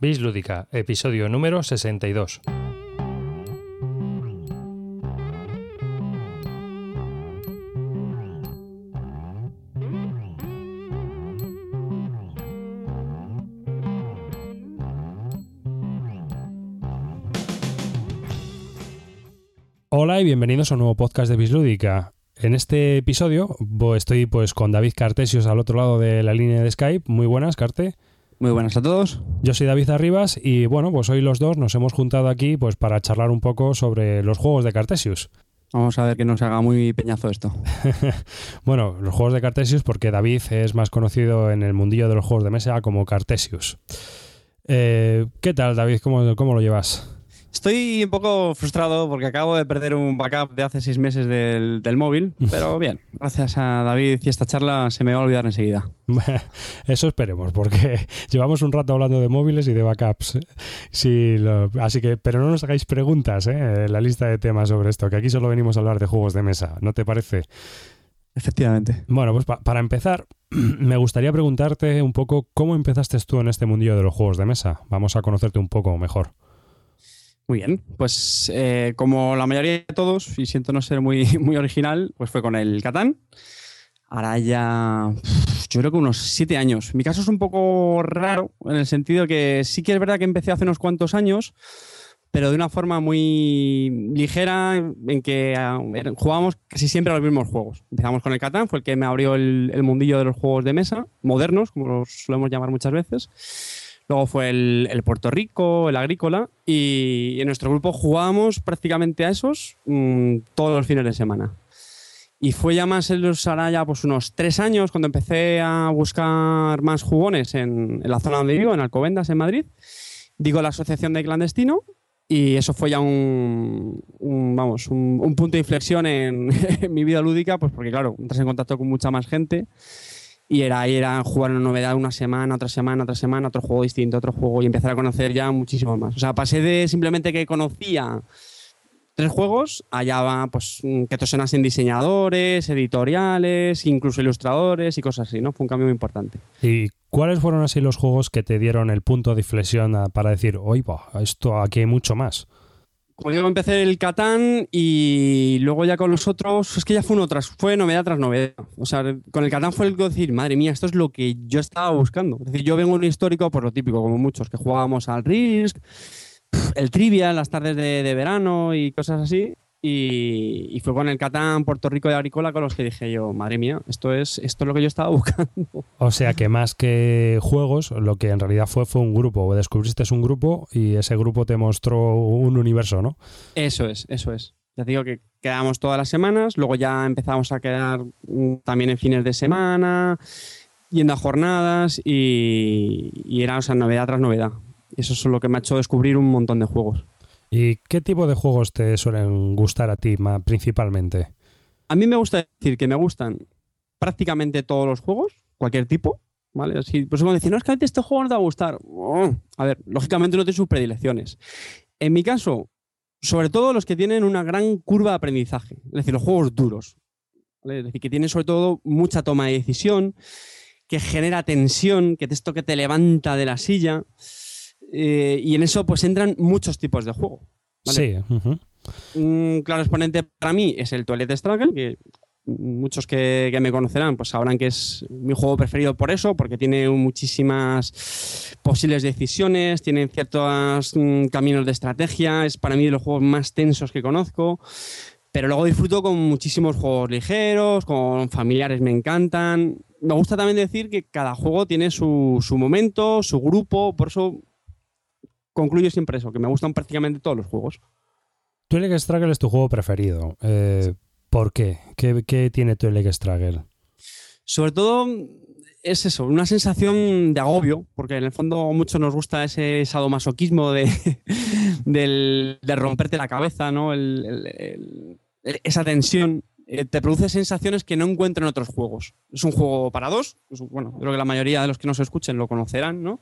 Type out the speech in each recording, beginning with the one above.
Bis Lúdica, episodio número 62. Hola y bienvenidos a un nuevo podcast de Bislúdica. En este episodio estoy pues con David Cartesios al otro lado de la línea de Skype. Muy buenas, Carte. Muy buenas a todos. Yo soy David Arribas y bueno, pues hoy los dos nos hemos juntado aquí pues para charlar un poco sobre los juegos de Cartesius. Vamos a ver que nos haga muy peñazo esto. bueno, los juegos de Cartesius porque David es más conocido en el mundillo de los juegos de mesa como Cartesius. Eh, ¿Qué tal, David? ¿Cómo, cómo lo llevas? Estoy un poco frustrado porque acabo de perder un backup de hace seis meses del, móvil, pero bien, gracias a David y esta charla se me va a olvidar enseguida. Eso esperemos, porque llevamos un rato hablando de móviles y de backups. Sí, así que, pero no nos hagáis preguntas ¿eh? en la lista de temas sobre esto, que aquí solo venimos a hablar de juegos de mesa, ¿no te parece? Efectivamente. Bueno, pues para empezar, me gustaría preguntarte un poco cómo empezaste tú en este mundillo de los juegos de mesa. Vamos a conocerte un poco mejor. Muy bien, pues eh, como la mayoría de todos, y siento no ser muy, muy original, pues fue con el Catán. Ahora ya, yo creo que unos siete años. Mi caso es un poco raro, en el sentido que sí que es verdad que empecé hace unos cuantos años, pero de una forma muy ligera, en que ah, jugábamos casi siempre a los mismos juegos. Empezamos con el Catán, fue el que me abrió el, el mundillo de los juegos de mesa, modernos, como los solemos llamar muchas veces. Luego fue el, Puerto Rico, el Agrícola, y en nuestro grupo jugábamos prácticamente a esos mm, todos los fines de semana. Y fue ya más en los ya pues unos tres años cuando empecé a buscar más jugones en, la zona donde vivo, en Alcobendas, en Madrid. Digo la asociación de clandestino y eso fue ya un, vamos, un, punto de inflexión en, en, mi vida lúdica, pues porque claro, entras en contacto con mucha más gente y era jugar una novedad una semana, otra semana, otra semana, otro juego distinto, otro juego y empezar a conocer ya muchísimo más. O sea, pasé de simplemente que conocía tres juegos, allá va pues que te sonasen diseñadores, editoriales, incluso ilustradores y cosas así, ¿no? Fue un cambio muy importante. ¿Y cuáles fueron así los juegos que te dieron el punto de inflexión para decir, oye, esto aquí hay mucho más? Como digo, empecé el Catán y luego ya con los otros, es que ya fue uno tras, fue novedad tras novedad. O sea, con el Catán fue el que decir, madre mía, esto es lo que yo estaba buscando. Es decir, yo vengo un histórico por lo típico, como muchos, que jugábamos al Risk, el Trivia, las tardes de, de verano y cosas así. Y, fue con el Catán, Puerto Rico y Agrícola con los que dije yo, madre mía, esto es, esto es lo que yo estaba buscando. O sea que más que juegos, lo que en realidad fue fue un grupo, descubriste un grupo y ese grupo te mostró un universo, ¿no? Eso es, eso es. Ya digo que quedábamos todas las semanas, luego ya empezamos a quedar mm, también en fines de semana, yendo a jornadas y, y era, o sea, novedad tras novedad. Eso es lo que me ha hecho descubrir un montón de juegos. ¿Y qué tipo de juegos te suelen gustar a ti principalmente? A mí me gusta decir que me gustan prácticamente todos los juegos, cualquier tipo. ¿Vale? Así, pues cuando dicen, no, es que a este juego no te va a gustar. Oh, a ver, lógicamente no tiene sus predilecciones. En mi caso, sobre todo los que tienen una gran curva de aprendizaje, es decir, los juegos duros. Es decir, que tienen sobre todo mucha toma de decisión, que genera tensión, que esto que te levanta de la silla. Eh, y en eso pues entran muchos tipos de juego. Sí. Un claro exponente para mí es el Toilet Struggle, que muchos que, me conocerán pues sabrán que es mi juego preferido por eso, porque tiene muchísimas posibles decisiones, tiene ciertos mm, caminos de estrategia, es para mí de los juegos más tensos que conozco. Pero luego disfruto con muchísimos juegos ligeros, con familiares me encantan. Me gusta también decir que cada juego tiene su, su momento, su grupo, por eso concluyo siempre eso, que me gustan prácticamente todos los juegos. Twilight Struggle es tu juego preferido. Eh, ¿Por qué? qué? tiene Twilight Struggle? Sobre todo es eso, una sensación de agobio, porque en el fondo mucho nos gusta ese sadomasoquismo de, de romperte la cabeza, ¿no? esa tensión eh, te produce sensaciones que no encuentro en otros juegos. Es un juego para dos, bueno, creo que la mayoría de los que nos escuchen lo conocerán, ¿no?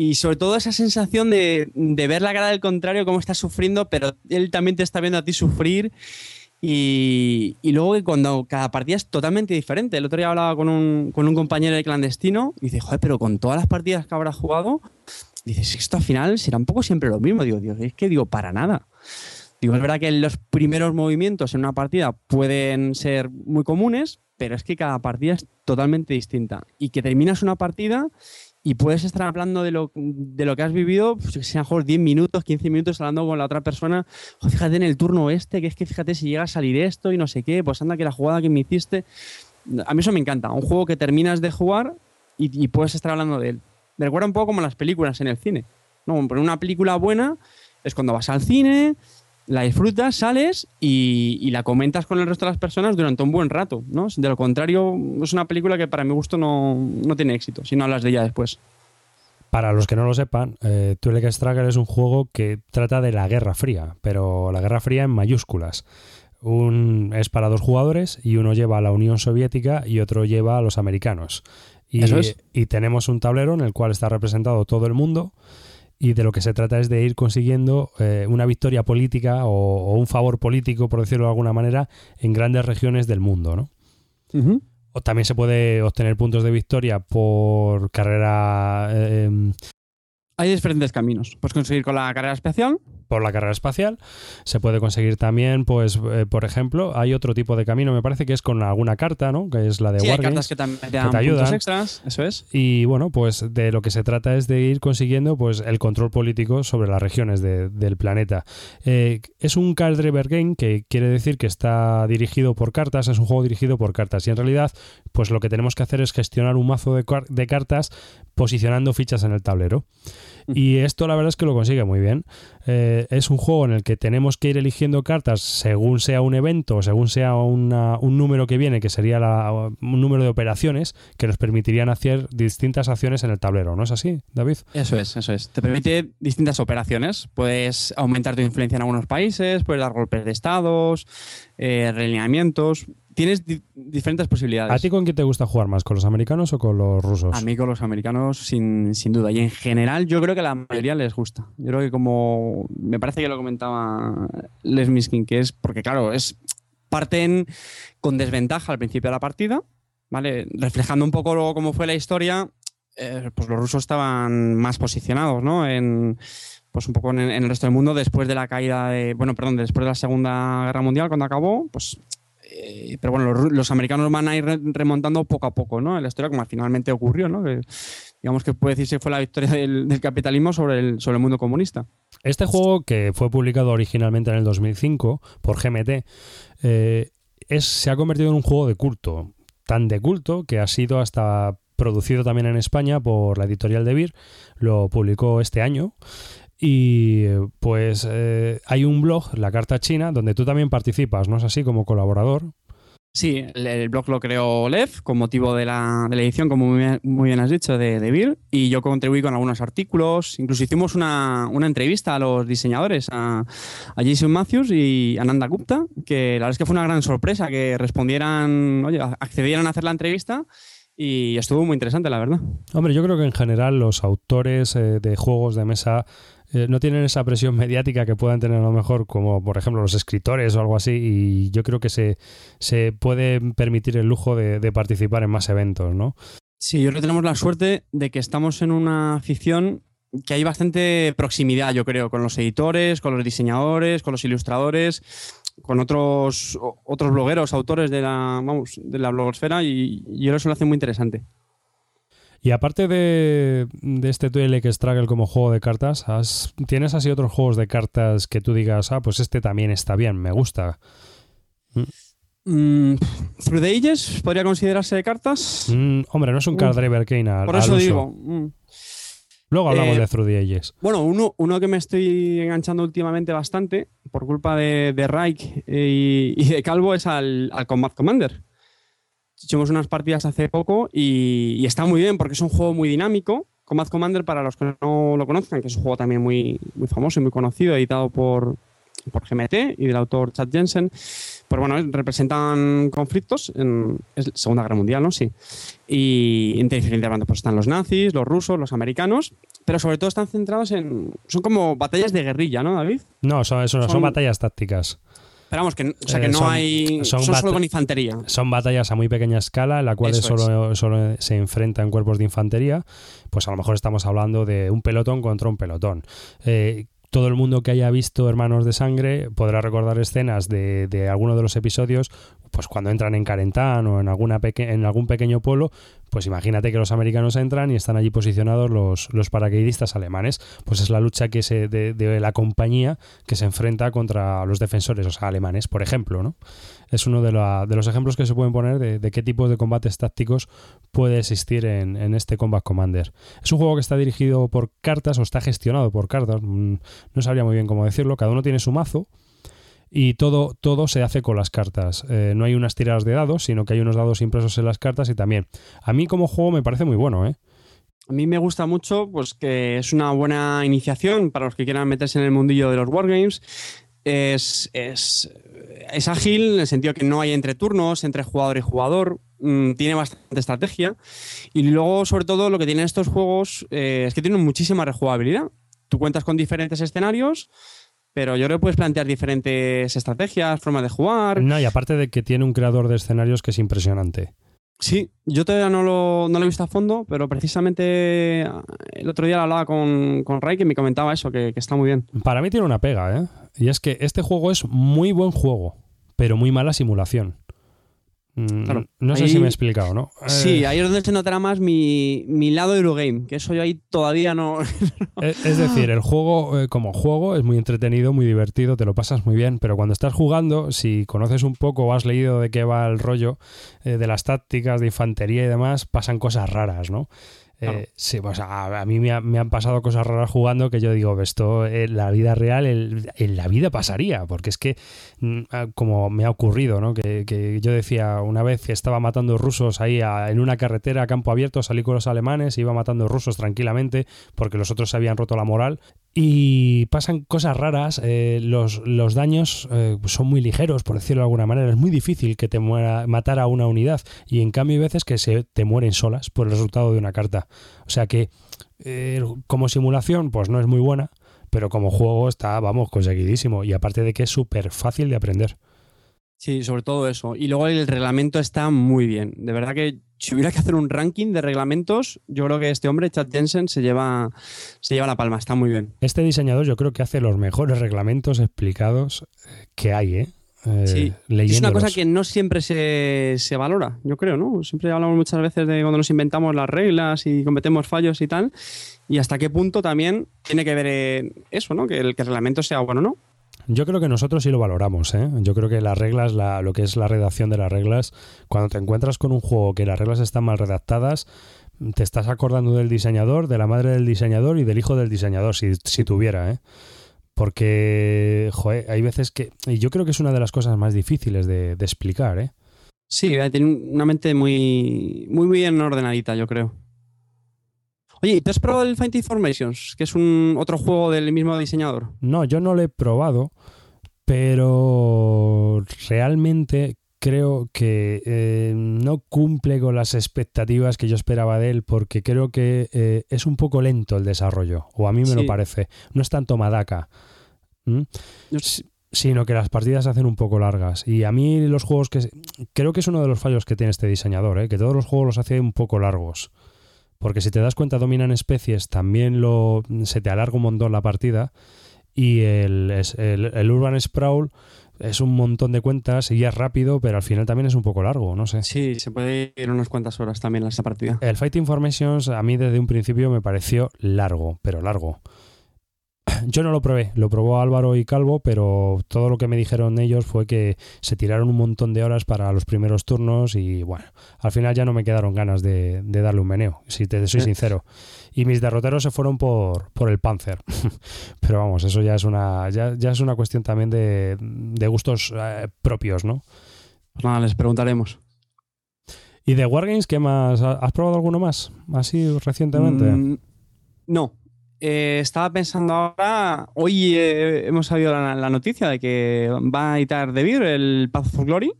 Y sobre todo esa sensación de, ver la cara del contrario, cómo está sufriendo, pero él también te está viendo a ti sufrir. Y, luego que cuando cada partida es totalmente diferente. El otro día hablaba con un, compañero de clandestino y dice, joder, pero con todas las partidas que habrá jugado, dices, esto al final será un poco siempre lo mismo. Digo, Dios, es que digo, para nada. Digo, es verdad que los primeros movimientos en una partida pueden ser muy comunes, pero es que cada partida es totalmente distinta. Y que terminas una partida y puedes estar hablando de lo, de lo que has vivido, pues, sean mejor 10 minutos, 15 minutos hablando con la otra persona. fíjate en el turno este, que es que fíjate si llega a salir esto y no sé qué, pues anda que la jugada que me hiciste. A mí eso me encanta. Un juego que terminas de jugar y, puedes estar hablando de él. Me recuerda un poco como las películas en el cine. ¿no? Una película buena es cuando vas al cine, la disfrutas, sales y, la comentas con el resto de las personas durante un buen rato, ¿no? De lo contrario, es una película que para mi gusto no, tiene éxito, si no hablas de ella después. Para los que no lo sepan, eh, Twilight Struggle es un juego que trata de la Guerra Fría, pero la Guerra Fría en mayúsculas. Un, es para dos jugadores y uno lleva a la Unión Soviética y otro lleva a los americanos. Y, y tenemos un tablero en el cual está representado todo el mundo y de lo que se trata es de ir consiguiendo eh, una victoria política o, un favor político, por decirlo de alguna manera, en grandes regiones del mundo, ¿no? O también se puede obtener puntos de victoria por carrera... Eh, em, Hay diferentes caminos. Puedes conseguir con la carrera espacial, por la carrera espacial. Se puede conseguir también, pues, eh, por ejemplo, hay otro tipo de camino, me parece que es con alguna carta, ¿no? Que es la de sí, hay cartas que, también te, dan ayudan. extras, eso es. Y bueno, pues de lo que se trata es de ir consiguiendo pues el control político sobre las regiones del planeta. Eh, es un card driver game que quiere decir que está dirigido por cartas, es un juego dirigido por cartas y en realidad pues lo que tenemos que hacer es gestionar un mazo de, de cartas posicionando fichas en el tablero. Y esto la verdad es que lo consigue muy bien. Eh, es un juego en el que tenemos que ir eligiendo cartas según sea un evento, según sea un número que viene, que sería un número de operaciones que nos permitirían hacer distintas acciones en el tablero. ¿No es así, David? Eso es, eso es. Te permite distintas operaciones. Puedes aumentar tu influencia en algunos países, puedes dar golpes de estados, eh, realineamientos tienes diferentes posibilidades. ¿A ti con quién te gusta jugar más? ¿Con los americanos o con los rusos? A mí con los americanos, sin, duda. Y en general, yo creo que a la mayoría les gusta. Yo creo que como. Me parece que lo comentaba Les Miskin, que es. Porque, claro, es. Parten con desventaja al principio de la partida, ¿vale? Reflejando un poco cómo fue la historia, eh, pues los rusos estaban más posicionados, ¿no? En pues un poco en, en, el resto del mundo después de la caída de, bueno, perdón, después de la Segunda Guerra Mundial, cuando acabó, pues eh, pero bueno, los, americanos van a ir remontando poco a poco, ¿no? En la historia, como finalmente ocurrió, ¿no? digamos que puede decirse que fue la victoria del, capitalismo sobre el, sobre el mundo comunista. Este juego, que fue publicado originalmente en el 2005 por GMT, eh, es, se ha convertido en un juego de culto. Tan de culto que ha sido hasta producido también en España por la editorial de Vir, lo publicó este año y pues eh, hay un blog, La Carta China, donde tú también participas, ¿no es así? Como colaborador. Sí, el, blog lo creó Lev con motivo de la, edición, como muy bien, has dicho, de, de Y yo contribuí con algunos artículos. Incluso hicimos una, entrevista a los diseñadores, a, Jason Matthews y a Nanda Gupta, que la verdad es que fue una gran sorpresa que respondieran, oye, accedieran a hacer la entrevista. Y estuvo muy interesante, la verdad. Hombre, yo creo que en general los autores eh, de juegos de mesa eh, no tienen esa presión mediática que puedan tener a lo mejor como por ejemplo los escritores o algo así y yo creo que se, se puede permitir el lujo de, participar en más eventos, ¿no? Sí, yo creo que tenemos la suerte de que estamos en una afición que hay bastante proximidad, yo creo, con los editores, con los diseñadores, con los ilustradores, con otros, otros blogueros, autores de la, vamos, de la blogosfera y, y eso lo hace muy interesante. Y aparte de, este Twilight Struggle como juego de cartas, ¿tienes así otros juegos de cartas que tú digas, ah, pues este también está bien, me gusta? Mm, ¿Through the Ages podría considerarse de cartas? Mm, hombre, no es un card driver Kane Por eso digo. Mm. Luego hablamos eh, de Through the Ages. Bueno, uno, uno, que me estoy enganchando últimamente bastante, por culpa de, de Reich y, de Calvo, es al, al Combat Commander hicimos unas partidas hace poco y, está muy bien porque es un juego muy dinámico. Combat Commander, para los que no lo conozcan, que es un juego también muy, muy famoso y muy conocido, editado por, por GMT y del autor Chad Jensen, pues bueno, representan conflictos en es Segunda Guerra Mundial, ¿no? Sí. Y entre diferentes bandos, pues están los nazis, los rusos, los americanos, pero sobre todo están centrados en... Son como batallas de guerrilla, ¿no, David? No, son, son batallas tácticas. Pero vamos, que, o sea, que eh, no hay. Son, solo con infantería. Son batallas a muy pequeña escala, en la cual solo, solo, se enfrentan cuerpos de infantería. Pues a lo mejor estamos hablando de un pelotón contra un pelotón. Eh, todo el mundo que haya visto Hermanos de Sangre podrá recordar escenas de, de alguno de los episodios, pues cuando entran en Carentán o en, alguna en algún pequeño pueblo, pues imagínate que los americanos entran y están allí posicionados los, los paracaidistas alemanes. Pues es la lucha que se, de, de, la compañía que se enfrenta contra los defensores, o sea, alemanes, por ejemplo, ¿no? Es uno de, de los ejemplos que se pueden poner de, de, qué tipos de combates tácticos puede existir en, en, este Combat Commander. Es un juego que está dirigido por cartas o está gestionado por cartas, mm, no sabría muy bien cómo decirlo, cada uno tiene su mazo y todo, todo se hace con las cartas. Eh, no hay unas tiradas de dados, sino que hay unos dados impresos en las cartas y también. A mí como juego me parece muy bueno, ¿eh? A mí me gusta mucho, pues que es una buena iniciación para los que quieran meterse en el mundillo de los wargames. Es, es, es ágil en el sentido que no hay entre turnos, entre jugador y jugador. Mm, tiene bastante estrategia. Y luego, sobre todo, lo que tienen estos juegos eh, es que tienen muchísima rejugabilidad. Tú cuentas con diferentes escenarios pero yo creo que puedes plantear diferentes estrategias, formas de jugar. No, y aparte de que tiene un creador de escenarios que es impresionante. Sí, yo todavía no lo, no lo he visto a fondo, pero precisamente el otro día lo hablaba con, con Ray que me comentaba eso, que, que está muy bien. Para mí tiene una pega, ¿eh? Y es que este juego es muy buen juego, pero muy mala simulación. Mm, no sé si me he explicado, ¿no? Sí, eh, ahí es donde se notará más mi, mi lado Eurogame, que eso yo ahí todavía no. es decir, el juego eh, como juego es muy entretenido, muy divertido, te lo pasas muy bien, pero cuando estás jugando, si conoces un poco o has leído de qué va el rollo eh, de las tácticas de infantería y demás, pasan cosas raras, ¿no? Eh, sí, pues a, mí me, han pasado cosas raras jugando que yo digo, esto en la vida real, en la vida pasaría, porque es que, como me ha ocurrido, ¿no? Que, yo decía una vez que estaba matando rusos ahí en una carretera a campo abierto, salí con los alemanes, iba matando rusos tranquilamente porque los otros se habían roto la moral y pasan cosas raras, eh, los, los, daños eh, son muy ligeros, por decirlo de alguna manera, es muy difícil que te muera, matar a una unidad y en cambio hay veces que se te mueren solas por el resultado de una carta. O sea que eh, como simulación pues no es muy buena, pero como juego está, vamos, conseguidísimo y aparte de que es súper fácil de aprender. Sí, sobre todo eso. Y luego el reglamento está muy bien. De verdad que si hubiera que hacer un ranking de reglamentos, yo creo que este hombre, Chad Jensen, se lleva, se lleva la palma. Está muy bien. Este diseñador yo creo que hace los mejores reglamentos explicados que hay, ¿eh? Eh sí, es una cosa que no siempre se, se, valora, yo creo, ¿no? Siempre hablamos muchas veces de cuando nos inventamos las reglas y cometemos fallos y tal, y hasta qué punto también tiene que ver eso, ¿no? Que el, que el reglamento sea bueno, ¿no? Yo creo que nosotros sí lo valoramos. ¿eh? Yo creo que las reglas, lo que es la redacción de las reglas, cuando te encuentras con un juego que las reglas están mal redactadas, te estás acordando del diseñador, de la madre del diseñador y del hijo del diseñador, si, si tuviera. ¿eh? Porque, joder, hay veces que... Y yo creo que es una de las cosas más difíciles de, explicar. ¿eh? Sí, tiene una mente muy, muy bien ordenadita, yo creo. Oye, ¿y ¿te has probado el Find Informations, que es un otro juego del mismo diseñador? No, yo no lo he probado, pero realmente creo que eh, no cumple con las expectativas que yo esperaba de él, porque creo que eh, es un poco lento el desarrollo, o a mí me lo parece. No es tanto Madaka. Sino que las partidas se hacen un poco largas. Y a mí los juegos que... Creo que es uno de los fallos que tiene este diseñador, ¿eh? que todos los juegos los hace un poco largos. Porque si te das cuenta, dominan especies, también lo, se te alarga un montón la partida. Y el, el, Urban Sprawl es un montón de cuentas y es rápido, pero al final también es un poco largo, no sé. Sí, se puede ir unas cuantas horas también esa partida. El Fight Informations a mí desde un principio me pareció largo, pero largo. Yo no lo probé, lo probó Álvaro y Calvo, pero todo lo que me dijeron ellos fue que se tiraron un montón de horas para los primeros turnos y bueno, al final ya no me quedaron ganas de, darle un meneo, si te soy sincero. Y mis derroteros se fueron por, por el Panzer. pero vamos, eso ya es una, ya, es una cuestión también de, gustos eh, propios, ¿no? Pues nada, les preguntaremos. ¿Y de Wargames qué más? ¿Has probado alguno más? Así recientemente. Mm, no, eh, estaba pensando ahora, hoy eh, hemos sabido la, noticia de que va a editar The Beer, el Path of Glory.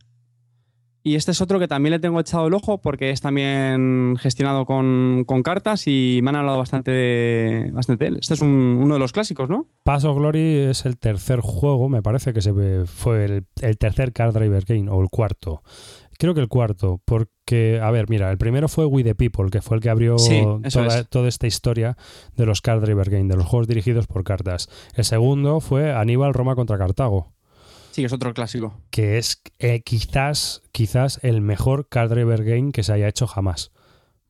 Y este es otro que también le tengo echado el ojo porque es también gestionado con, con cartas y me han hablado bastante de, bastante él. Este es un- uno de los clásicos, ¿no? Pass of Glory es el tercer juego, me parece que se fue el, el tercer Card Driver Game, o el cuarto. Creo que el cuarto, porque, a ver, mira, el primero fue We the People, que fue el que abrió Sí, toda, es. toda esta historia de los Card Driver Game, de los juegos dirigidos por cartas. El segundo fue Aníbal Roma contra Cartago, Sí, es otro clásico. que es eh, quizás, quizás el mejor Card Driver Game que se haya hecho jamás.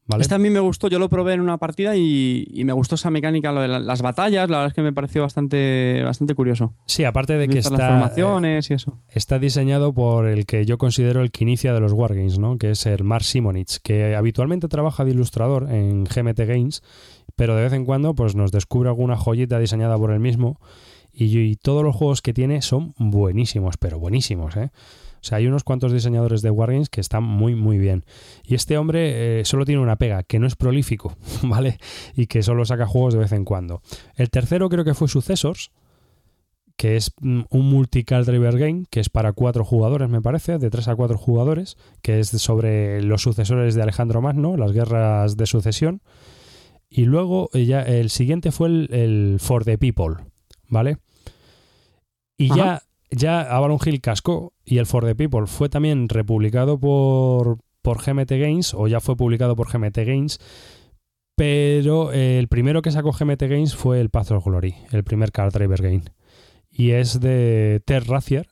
¿Vale? Este a mí me gustó, yo lo probé en una partida y, y me gustó esa mecánica, lo de la- las batallas, la verdad es que me pareció bastante, bastante curioso. Sí, aparte de que las está, eh, formaciones y eso. está diseñado por el que yo considero el que inicia de los Wargames, ¿no? que es el Mark Simonich, que habitualmente trabaja de ilustrador en GMT Games, pero de vez en cuando pues, nos descubre alguna joyita diseñada por él mismo y, y todos los juegos que tiene son buenísimos, pero buenísimos. ¿eh? O sea, hay unos cuantos diseñadores de Wargames que están muy, muy bien. Y este hombre eh, solo tiene una pega, que no es prolífico, ¿vale? Y que solo saca juegos de vez en cuando. El tercero creo que fue Successors, que es mm, un multi-card driver game, que es para cuatro jugadores, me parece, de tres a cuatro jugadores, que es sobre los sucesores de Alejandro Magno, las guerras de sucesión. Y luego eh, ya el siguiente fue el, For the People, ¿vale? Y ya Avalon Hill cascó y el For the People fue también republicado por, por GMT Games, o ya fue publicado por GMT Games, pero eh, el primero que sacó GMT Games fue el Path of Glory, el primer card driver game. Y es de Ted Razier,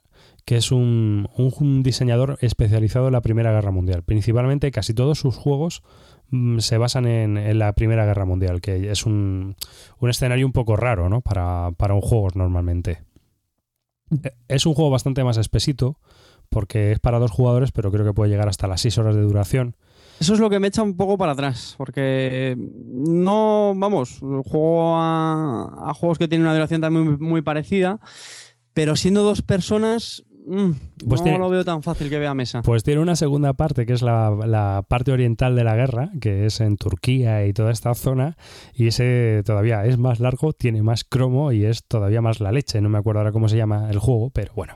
que es un, un- un diseñador especializado en la Primera Guerra Mundial. Principalmente casi todos sus juegos mm, se basan en, en la Primera Guerra Mundial, que es un, un escenario un poco raro ¿no? para, para un juego normalmente. Eh, Es un juego bastante más espesito, porque es para dos jugadores, pero creo que puede llegar hasta las 6 horas de duración. Eso es lo que me echa un poco para atrás, porque no, vamos, juego a, a juegos que tienen una duración también muy, muy parecida, pero siendo dos personas, mm, Pues no tiene- lo veo tan fácil que vea mesa. Pues tiene una segunda parte, que es la, la parte oriental de la guerra, que es en Turquía y toda esta zona, y ese todavía es más largo, tiene más cromo y es todavía más la leche. No me acuerdo ahora cómo se llama el juego, pero bueno.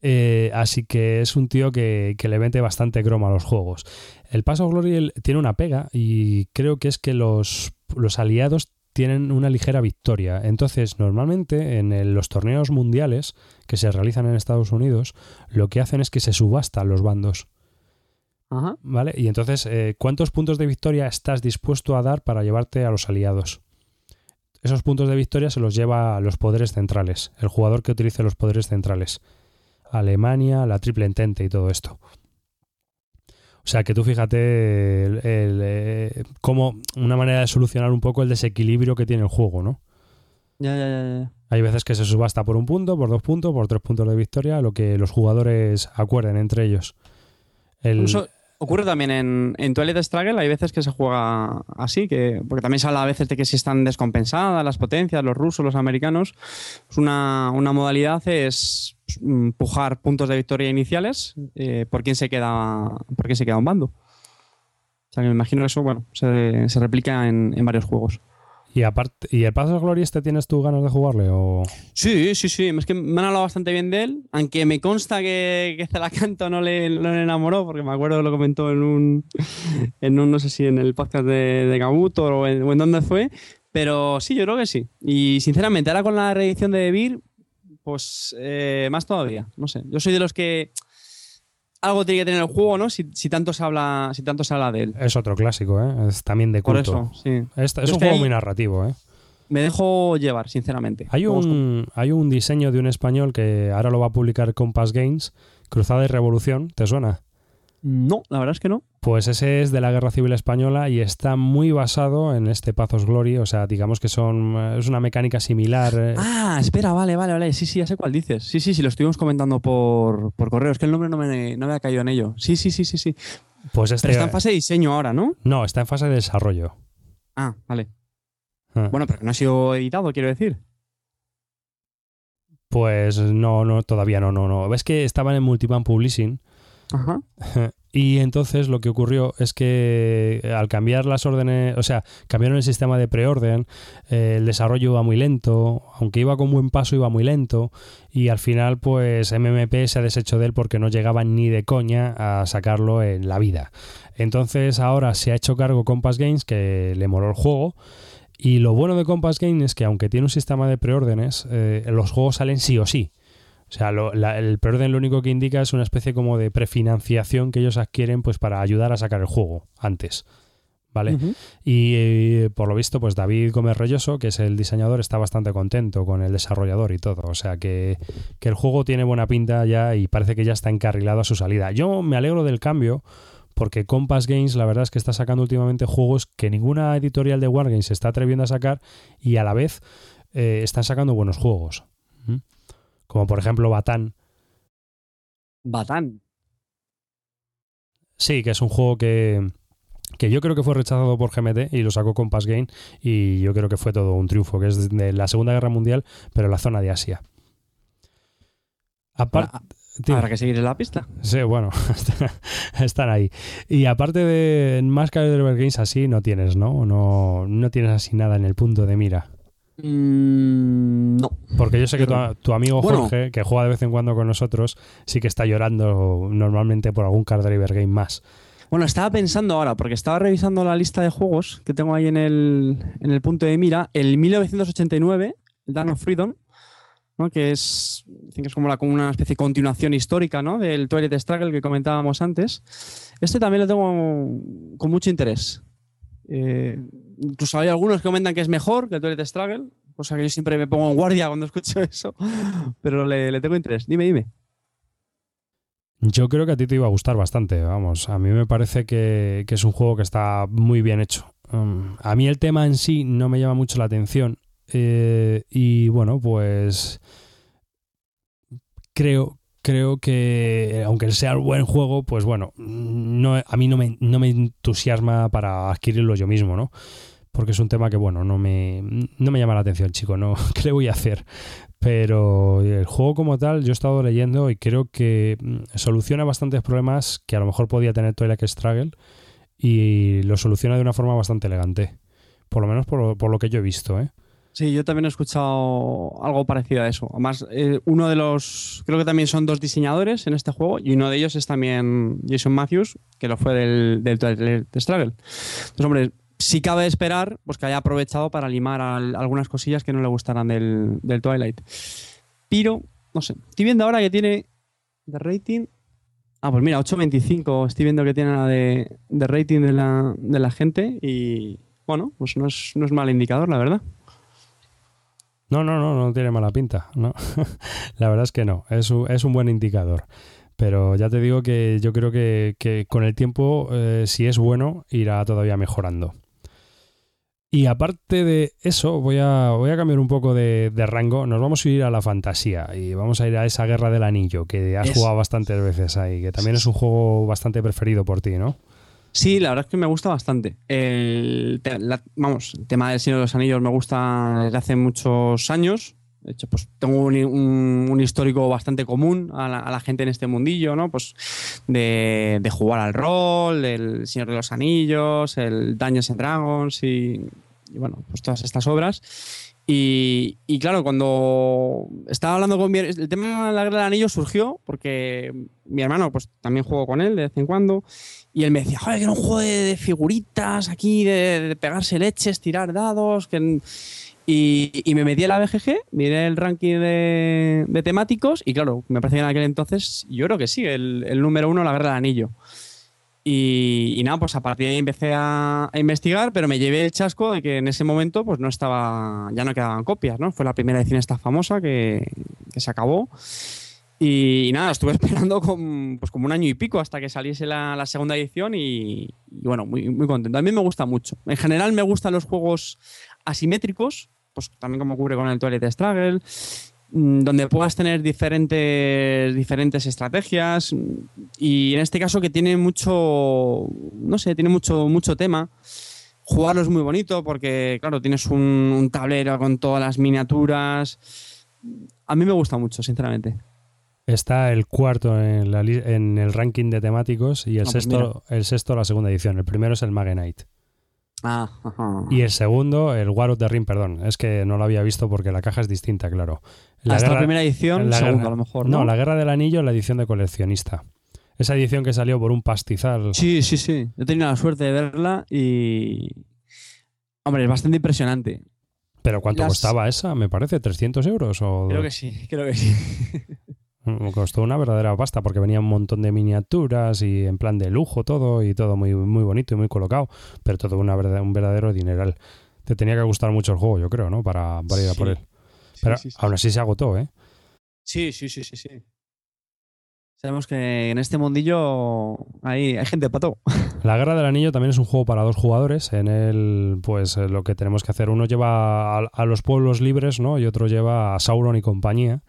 Eh, así que es un tío que, que le mete bastante cromo a los juegos. El Paso Glory tiene una pega y creo que es que los, los aliados tienen una ligera victoria. Entonces, normalmente en el- los torneos mundiales que se realizan en Estados Unidos, lo que hacen es que se subastan los bandos. Ajá. ¿Vale? Y entonces, eh, ¿cuántos puntos de victoria estás dispuesto a dar para llevarte a los aliados? Esos puntos de victoria se los lleva a los poderes centrales, el jugador que utilice los poderes centrales. Alemania, la triple entente y todo esto. O sea que tú fíjate el, el, eh, como una manera de solucionar un poco el desequilibrio que tiene el juego, ¿no? Ya, ya, ya, ya. Hay veces que se subasta por un punto, por dos puntos, por tres puntos de victoria, lo que los jugadores acuerden entre ellos. El- Eso ocurre también en, en Twilight Struggle, hay veces que se juega así, que, porque también se habla a veces de que si están descompensadas las potencias, los rusos, los americanos. Pues una, una modalidad es mm, pujar puntos de victoria iniciales eh, por quién se queda por quién se queda un bando. O sea que me imagino que eso bueno, se, se replica en, en varios juegos. Y aparte, ¿y el Paso de Gloria este tienes tú ganas de jugarle? O... Sí, sí, sí. Es que me han hablado bastante bien de él, aunque me consta que, que Zelacanto no le, no le enamoró, porque me acuerdo que lo comentó en un, en un no sé si en el podcast de, de Gabuto o en, o en dónde fue, pero sí, yo creo que sí. Y sinceramente, ahora con la reedición de Vir, pues eh, más todavía. No sé. Yo soy de los que algo tiene que tener el juego, ¿no? Si, si tanto se habla, si tanto se habla de él. Es otro clásico, ¿eh? Es también de Por culto. eso, sí. Es un es que juego muy narrativo, ¿eh? Me dejo llevar, sinceramente. Hay un, hay un diseño de un español que ahora lo va a publicar Compass Games, Cruzada y Revolución, ¿te suena? No, la verdad es que no. Pues ese es de la Guerra Civil Española y está muy basado en este Pazos Glory, o sea, digamos que son eh, es una mecánica similar. eh, Ah, espera, vale, vale, vale. Sí, sí, ya sé cuál dices. Sí, sí, sí, lo estuvimos comentando por, por correo. Es que el nombre no me, no me ha caído en ello. Sí, sí, sí, sí, sí. pues este Pero está en fase de diseño ahora, ¿no? no, está en fase de desarrollo. Ah, vale. Ah. Bueno, pero no ha sido editado, quiero decir. Pues no, no, todavía no, no, no. Ves que estaban en Multiman Publishing Y entonces lo que ocurrió es que eh, al cambiar las órdenes, o sea, cambiaron el sistema de preorden, eh, el desarrollo iba muy lento, aunque iba con buen paso, iba muy lento, y al final, pues MMP se ha deshecho de él porque no llegaban ni de coña a sacarlo en la vida. Entonces ahora se ha hecho cargo Compass Games, que le moló el juego. Y lo bueno de Compass Games es que aunque tiene un sistema de preórdenes, eh, los juegos salen sí o sí. O sea, el preorden lo único que indica es una especie como de prefinanciación que ellos adquieren pues para ayudar a sacar el juego antes. ¿Vale? Y eh, por lo visto, pues David Gómez Rolloso, que es el diseñador, está bastante contento con el desarrollador y todo. O sea que, que el juego tiene buena pinta ya y parece que ya está encarrilado a su salida. Yo me alegro del cambio porque Compass Games la verdad es que está sacando últimamente juegos que ninguna editorial de Wargames se está atreviendo a sacar y a la vez eh, están sacando buenos juegos. Como por ejemplo Batán. Batán. Sí, que es un juego que, que yo creo que fue rechazado por GMT y lo sacó Compass Game y yo creo que fue todo un triunfo, que es de la Segunda Guerra Mundial, pero en la zona de Asia. Aparte... Habrá que seguir en la pista. Sí, bueno, están ahí. Y aparte de más Games así, no tienes, ¿no? ¿no? No tienes así nada en el punto de mira. Mm, no. Porque yo sé que tu, amigo Jorge, que juega de vez en cuando con nosotros, sí que está llorando normalmente por algún card driver game más. Bueno, estaba pensando ahora, porque estaba revisando la lista de juegos que tengo ahí en el, en el punto de mira. El 1989, el Dawn of Freedom, ¿no? que, es, que es como, la, como una especie de continuación histórica ¿no? del Twilight Struggle que comentábamos antes. Este también lo tengo con mucho interés. Eh, incluso hay algunos que comentan que es mejor que Twilight Struggle, cosa que yo siempre me pongo en guardia cuando escucho eso, pero le, tengo interés. Dime, dime. Yo creo que a ti te iba a gustar bastante, vamos. A mí me parece que, es un juego que está muy bien hecho. Um, a mí el tema en sí no me llama mucho la atención. Eh, y bueno, pues creo, creo que aunque sea un buen juego, pues bueno, no, a mí no me, no me entusiasma para adquirirlo yo mismo, ¿no? Porque es un tema que, bueno, no me, no me llama la atención, chico, ¿no? ¿Qué le voy a hacer? Pero el juego como tal, yo he estado leyendo y creo que mm, soluciona bastantes problemas que a lo mejor podía tener Twilight Struggle y lo soluciona de una forma bastante elegante. Por lo menos por, lo que yo he visto, ¿eh? Sí, yo también he escuchado algo parecido a eso. Además, eh, uno de los. Creo que también son dos diseñadores en este juego y uno de ellos es también Jason Matthews, que lo fue del, del, Struggle. Entonces, hombre, sí cabe esperar pues, que haya aprovechado para limar algunas cosillas que no le gustaran del, Twilight. Pero, no sé. Estoy viendo ahora que tiene de rating. Ah, pues mira, 8.25. Estoy viendo que tiene la de, de rating de la, de la gente y. Bueno, pues no es, no es mal indicador, la verdad. No, no, no, no tiene mala pinta. No. la verdad es que no. Es un, es un buen indicador. Pero ya te digo que yo creo que, con el tiempo, eh, si es bueno, irá todavía mejorando. Y aparte de eso, voy a, voy a cambiar un poco de, rango. Nos vamos a ir a la fantasía y vamos a ir a esa guerra del anillo que has jugado bastantes veces ahí, que también es un juego bastante preferido por ti, ¿no? Sí, la verdad es que me gusta bastante. El, vamos, el tema del Señor de los Anillos me gusta desde hace muchos años. De hecho, pues tengo un, histórico bastante común a la, gente en este mundillo, ¿no? Pues de, jugar al rol, el Señor de los Anillos, el Dungeons and Dragons y, y bueno, pues todas estas obras. Y, claro, cuando estaba hablando con mi el tema de la guerra del anillo surgió porque mi hermano pues también juego con él de vez en cuando y él me decía, joder, que era un juego de, figuritas aquí, de, pegarse leches, tirar dados, que... Y, me metí en la BGG, miré el ranking de, temáticos y claro, me parece que en aquel entonces yo creo que sí, el, el número uno, la guerra del anillo. Y, nada, pues a partir de ahí empecé a, investigar, pero me llevé el chasco de que en ese momento pues no estaba, ya no quedaban copias, ¿no? Fue la primera edición esta famosa que, se acabó. Y, nada, estuve esperando con, pues como un año y pico hasta que saliese la, segunda edición y, bueno, muy, muy contento. A mí me gusta mucho. En general me gustan los juegos asimétricos, pues también como ocurre con el Toilet Struggle. Mm, donde puedas tener diferentes, diferentes estrategias y en este caso que tiene mucho, no sé, tiene mucho, mucho tema. Jugarlo es muy bonito porque, claro, tienes un, tablero con todas las miniaturas. A mí me gusta mucho, sinceramente. Está el cuarto en, la li- en el ranking de temáticos y el, Ah, pues sexto, el sexto la segunda edición. El primero es el Magenite. Ah, ajá. Y el segundo, el War of the Ring, perdón. Es que no lo había visto porque la caja es distinta, claro. Hasta la primera edición, la segundo guerra- a lo mejor. no, No, la Guerra del Anillo, la edición de coleccionista. Esa edición que salió por un pastizal. Sí, sí, sí. He tenido la suerte de verla y. Hombre, es bastante impresionante. ¿Pero cuánto Las- costaba esa? Me parece, ¿300 euros? O Creo que sí, creo que sí. Mm, Costó una verdadera pasta porque venía un montón de miniaturas y en plan de lujo todo y todo muy, muy bonito y muy colocado, pero todo una verdad- un verdadero dineral. Te tenía que gustar mucho el juego, yo creo, ¿no? Para, para ir a Sí. por él. Pero sí, sí, sí. aún así se agotó, ¿eh? Sí, sí, sí, sí, sí. Sabemos que en este mundillo hay, hay gente para todo. La Guerra del Anillo también es un juego para dos jugadores. En él, pues eh, lo que tenemos que hacer, uno lleva a, a los pueblos libres, ¿no? Y otro lleva a Sauron y compañía.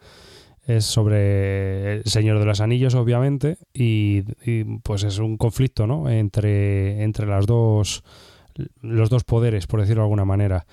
Es sobre el Señor de los Anillos, obviamente, y, y, pues es un conflicto, ¿no? Entre, entre las dos, los dos poderes, por decirlo de alguna manera.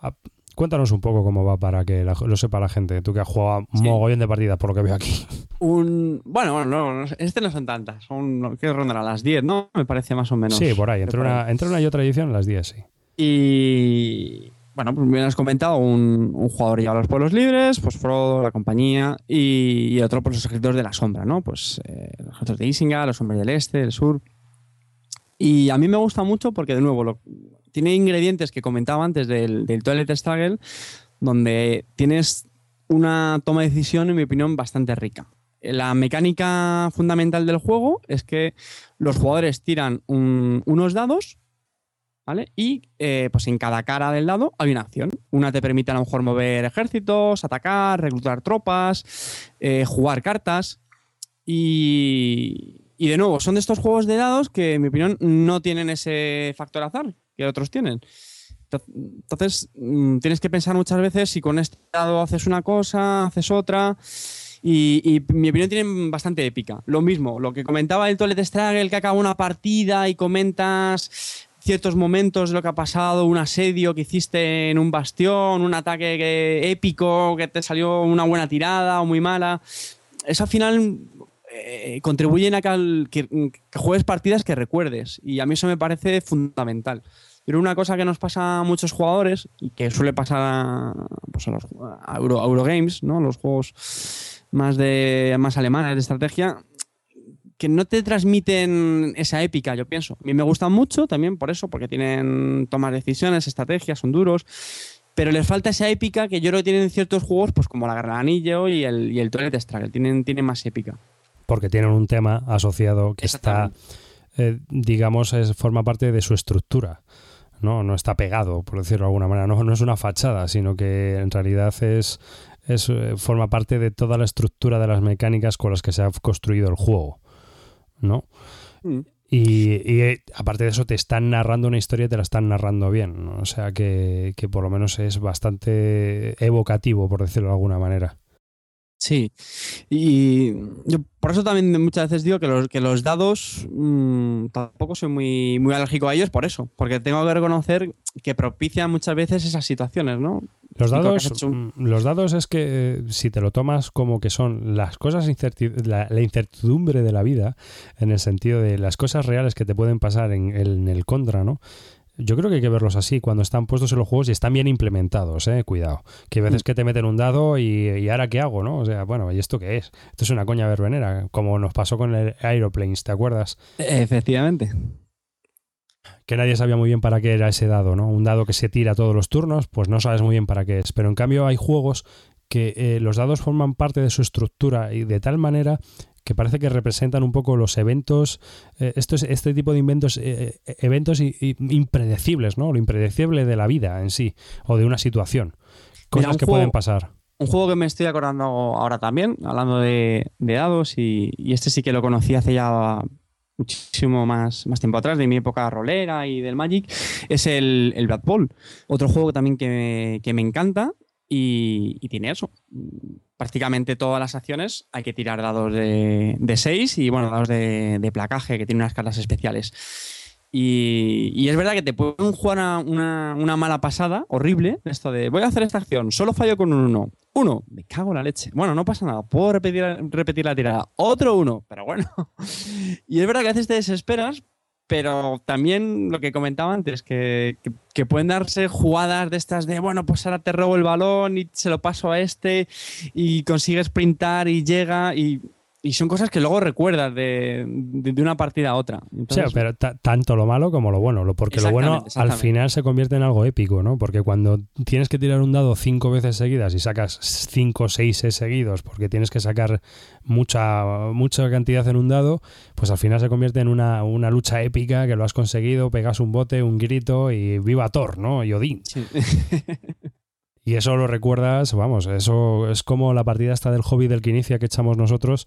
Ah, Cuéntanos un poco cómo va para que la- lo sepa la gente. Tú que has jugado Sí. mogollón de partidas, por lo que veo aquí. Un. Bueno, bueno, no, este no son tantas. Son. ¿Qué rondará? Las 10, ¿no? Me parece más o menos. Sí, por ahí. Entre, una, entre una y otra edición, las 10, sí. Y bueno, pues bien has comentado, un, un jugador lleva los pueblos libres, pues Frodo, la compañía, y, y otro, pues los ejércitos de la sombra, ¿no? Pues eh, los ejércitos de Isengard, los hombres del este, del sur. Y a mí me gusta mucho porque, de nuevo, tiene ingredientes que comentaba antes del, del Toilet Struggle, donde tienes una toma de decisión, en mi opinión, bastante rica. La mecánica fundamental del juego es que los jugadores tiran un- unos dados ¿vale? Y eh, pues en cada cara del dado hay una acción. Una te permite a lo mejor mover ejércitos, atacar, reclutar tropas, eh, jugar cartas. Y, y de nuevo, son de estos juegos de dados que, en mi opinión, no tienen ese factor azar que otros tienen. Ento- Entonces, mm, tienes que pensar muchas veces si con este dado haces una cosa, haces otra. Y, y mi opinión tiene bastante épica. Lo mismo, lo que comentaba el Toilet Struggle, que acaba una partida y comentas ciertos momentos de lo que ha pasado, un asedio que hiciste en un bastión, un ataque que- épico, que te salió una buena tirada o muy mala. Eso al final eh, contribuyen a que, juegues partidas que recuerdes. Y a mí eso me parece fundamental. Pero una cosa que nos pasa a muchos jugadores y que suele pasar a, pues a los Euro, Eurogames, ¿no? los juegos más, de, más alemanes de estrategia, que no te transmiten esa épica, yo pienso. A mí me gustan mucho también por eso, porque tienen tomas de decisiones, estrategias, son duros, pero les falta esa épica que yo creo que tienen ciertos juegos, pues como la del Anillo y el, y el Toilet Struggle, tienen, tienen más épica. Porque tienen un tema asociado que está, eh, digamos, es, forma parte de su estructura. ¿no? no está pegado, por decirlo de alguna manera. No, no es una fachada, sino que en realidad es, es, eh, forma parte de toda la estructura de las mecánicas con las que se ha construido el juego. ¿No? Mm. Y, y, eh, aparte de eso, te están narrando una historia y te la están narrando bien. ¿no? O sea que, que por lo menos es bastante evocativo, por decirlo de alguna manera. Sí, y yo por eso también muchas veces digo que los, que los dados mmm, tampoco soy muy, muy alérgico a ellos por eso, porque tengo que reconocer que propician muchas veces esas situaciones, ¿no? Los dados, un- mm, los dados es que eh, si te lo tomas como que son las cosas la, la incertidumbre de la vida, en el sentido de las cosas reales que te pueden pasar en el, en el contra, ¿no? Yo creo que hay que verlos así cuando están puestos en los juegos y están bien implementados, eh, cuidado. Que hay veces Mm. que te meten un dado y, y ahora qué hago, ¿no? O sea, bueno, ¿y esto qué es? Esto es una coña verbenera, como nos pasó con el Aeroplanes, ¿te acuerdas? Efectivamente. que nadie sabía muy bien para qué era ese dado, ¿no? Un dado que se tira todos los turnos, pues no sabes muy bien para qué es. Pero en cambio hay juegos que eh, los dados forman parte de su estructura y de tal manera que parece que representan un poco los eventos, eh, estos, este tipo de inventos, eh, eh, eventos i- i- impredecibles, ¿no? Lo impredecible de la vida en sí, o de una situación. Cosas que juego- pueden pasar. Un juego que me estoy acordando ahora también, hablando de, de dados, y, y este sí que lo conocí hace ya muchísimo más, más tiempo atrás, de mi época rolera y del Magic, es el, el Blood Bowl. Otro juego también que que me encanta y, y tiene eso. Prácticamente todas las acciones hay que tirar dados de, de 6 y bueno, dados de, placaje que tiene unas cartas especiales. Y, y es verdad que te pueden jugar una, una- mala pasada, horrible, esto de voy a hacer esta acción, solo fallo con un 1. Uno, me cago en la leche. Bueno, no pasa nada, puedo repetir, repetir la tirada. Otro uno, pero bueno. y es verdad que a veces te desesperas, pero también lo que comentaba antes, que, que, pueden darse jugadas de estas de, bueno, pues ahora te robo el balón y se lo paso a este y consigues sprintar y llega y y son cosas que luego recuerdas de, una partida a otra. sí, pero tanto lo malo como lo bueno, porque lo bueno al final se convierte en algo épico, ¿no? Porque cuando tienes que tirar un dado cinco veces seguidas y sacas cinco o seis seguidos, porque tienes que sacar mucha, mucha cantidad en un dado, pues al final se convierte en una, lucha épica que lo has conseguido, pegas un bote, un grito y viva Thor, ¿no? Y Odín. Sí. Y eso lo recuerdas, vamos, eso es como la partida esta del hobby del que inicia que echamos nosotros,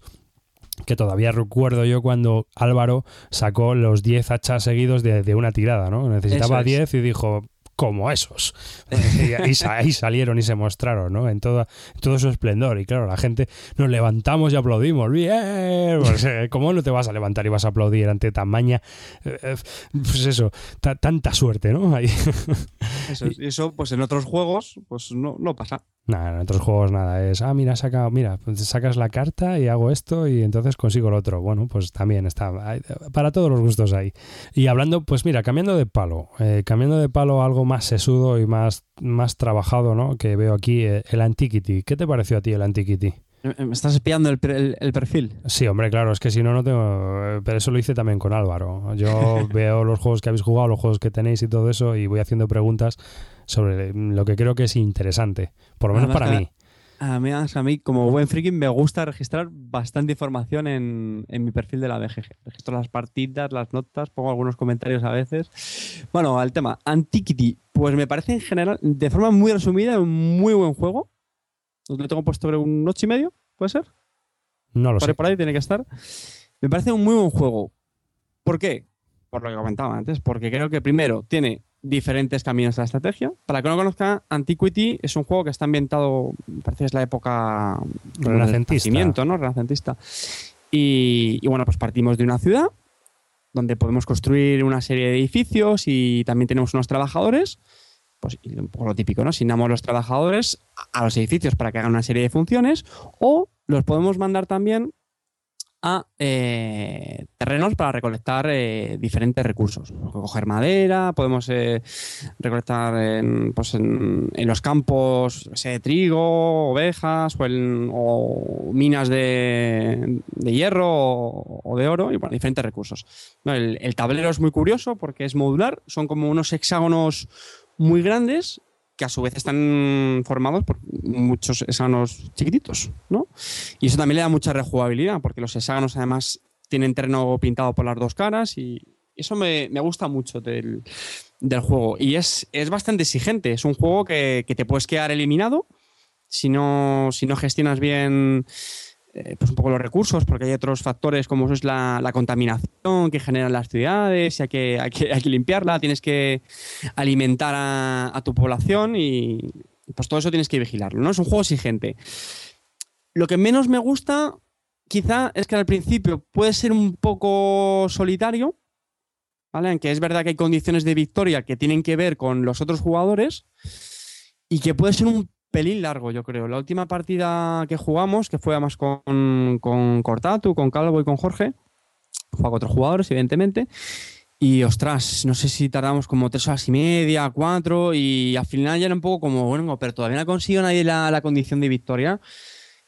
que todavía recuerdo yo cuando Álvaro sacó los 10 hachas seguidos de, una tirada, ¿no? Necesitaba 10 y dijo, como esos. y, ahí salieron y se mostraron, ¿no? En todo, todo su esplendor. Y claro, la gente nos levantamos y aplaudimos. ¡Bien! Pues, eh, ¿Cómo no te vas a levantar y vas a aplaudir ante tamaña? Eh, eh, pues eso, tanta suerte, ¿no? Ahí. Eso, eso, pues en otros juegos, pues no, no pasa. Nada, en otros juegos nada. Es, ah, mira, saca, mira, pues sacas la carta y hago esto y entonces consigo lo otro. Bueno, pues también está. Para todos los gustos ahí. Y hablando, pues mira, cambiando de palo, cambiando de palo algo más sesudo y más, más trabajado, ¿no? Que veo aquí, eh, el Antiquity. ¿Qué te pareció a ti el Antiquity? ¿Me estás espiando el, perfil? Sí, hombre, claro, es que si no, no tengo. Pero eso lo hice también con Álvaro. Yo veo los juegos que habéis jugado, los juegos que tenéis y todo eso, y voy haciendo preguntas sobre lo que creo que es interesante, por lo menos para mí. A mí, a mí, como buen freaking, me gusta registrar bastante información en, mi perfil de la BGG. Registro las partidas, las notas, pongo algunos comentarios a veces. Bueno, al tema. Antiquity, pues me parece en general, de forma muy resumida, un muy buen juego. Lo tengo puesto sobre un 8 y medio, ¿puede ser? No lo sé. Por ahí tiene que estar. Me parece un muy buen juego. ¿Por qué? Por lo que comentaba antes. Porque creo que primero tiene diferentes caminos de la estrategia. Para que no conozca, Antiquity es un juego que está ambientado, parece que es la época renacentista. ¿no? renacentista. Y, bueno, pues partimos de una ciudad donde podemos construir una serie de edificios y también tenemos unos trabajadores. Pues un poco lo típico, ¿no? Asignamos los trabajadores a los edificios para que hagan una serie de funciones o los podemos mandar también a eh, terrenos para recolectar eh, diferentes recursos. Coger madera, podemos eh, recolectar en, pues en, los campos de trigo, ovejas o, minas de, hierro o, de oro y bueno, diferentes recursos. el tablero es muy curioso porque es modular, son como unos hexágonos muy grandes que a su vez están formados por muchos hexágonos chiquititos, ¿no? Y eso también le da mucha rejugabilidad, porque los hexágonos además tienen terreno pintado por las dos caras y eso me, gusta mucho del, juego. Y es, es, bastante exigente, es un juego que, que te puedes quedar eliminado si no, si no gestionas bien eh, pues un poco los recursos, porque hay otros factores como es la, contaminación que generan las ciudades y hay que, hay que, limpiarla, tienes que alimentar a, tu población y pues todo eso tienes que vigilarlo, ¿no? Es un juego exigente. Lo que menos me gusta quizá es que al principio puede ser un poco solitario, ¿vale? Aunque es verdad que hay condiciones de victoria que tienen que ver con los otros jugadores y que puede ser un pelín largo, yo creo. La última partida que jugamos, que fue además con, con Cortatu, con Calvo y con Jorge, fue a cuatro jugadores, evidentemente. Y ostras, no sé si tardamos como tres horas y media, cuatro, y al final ya era un poco como, bueno, pero todavía no ha conseguido nadie la, condición de victoria.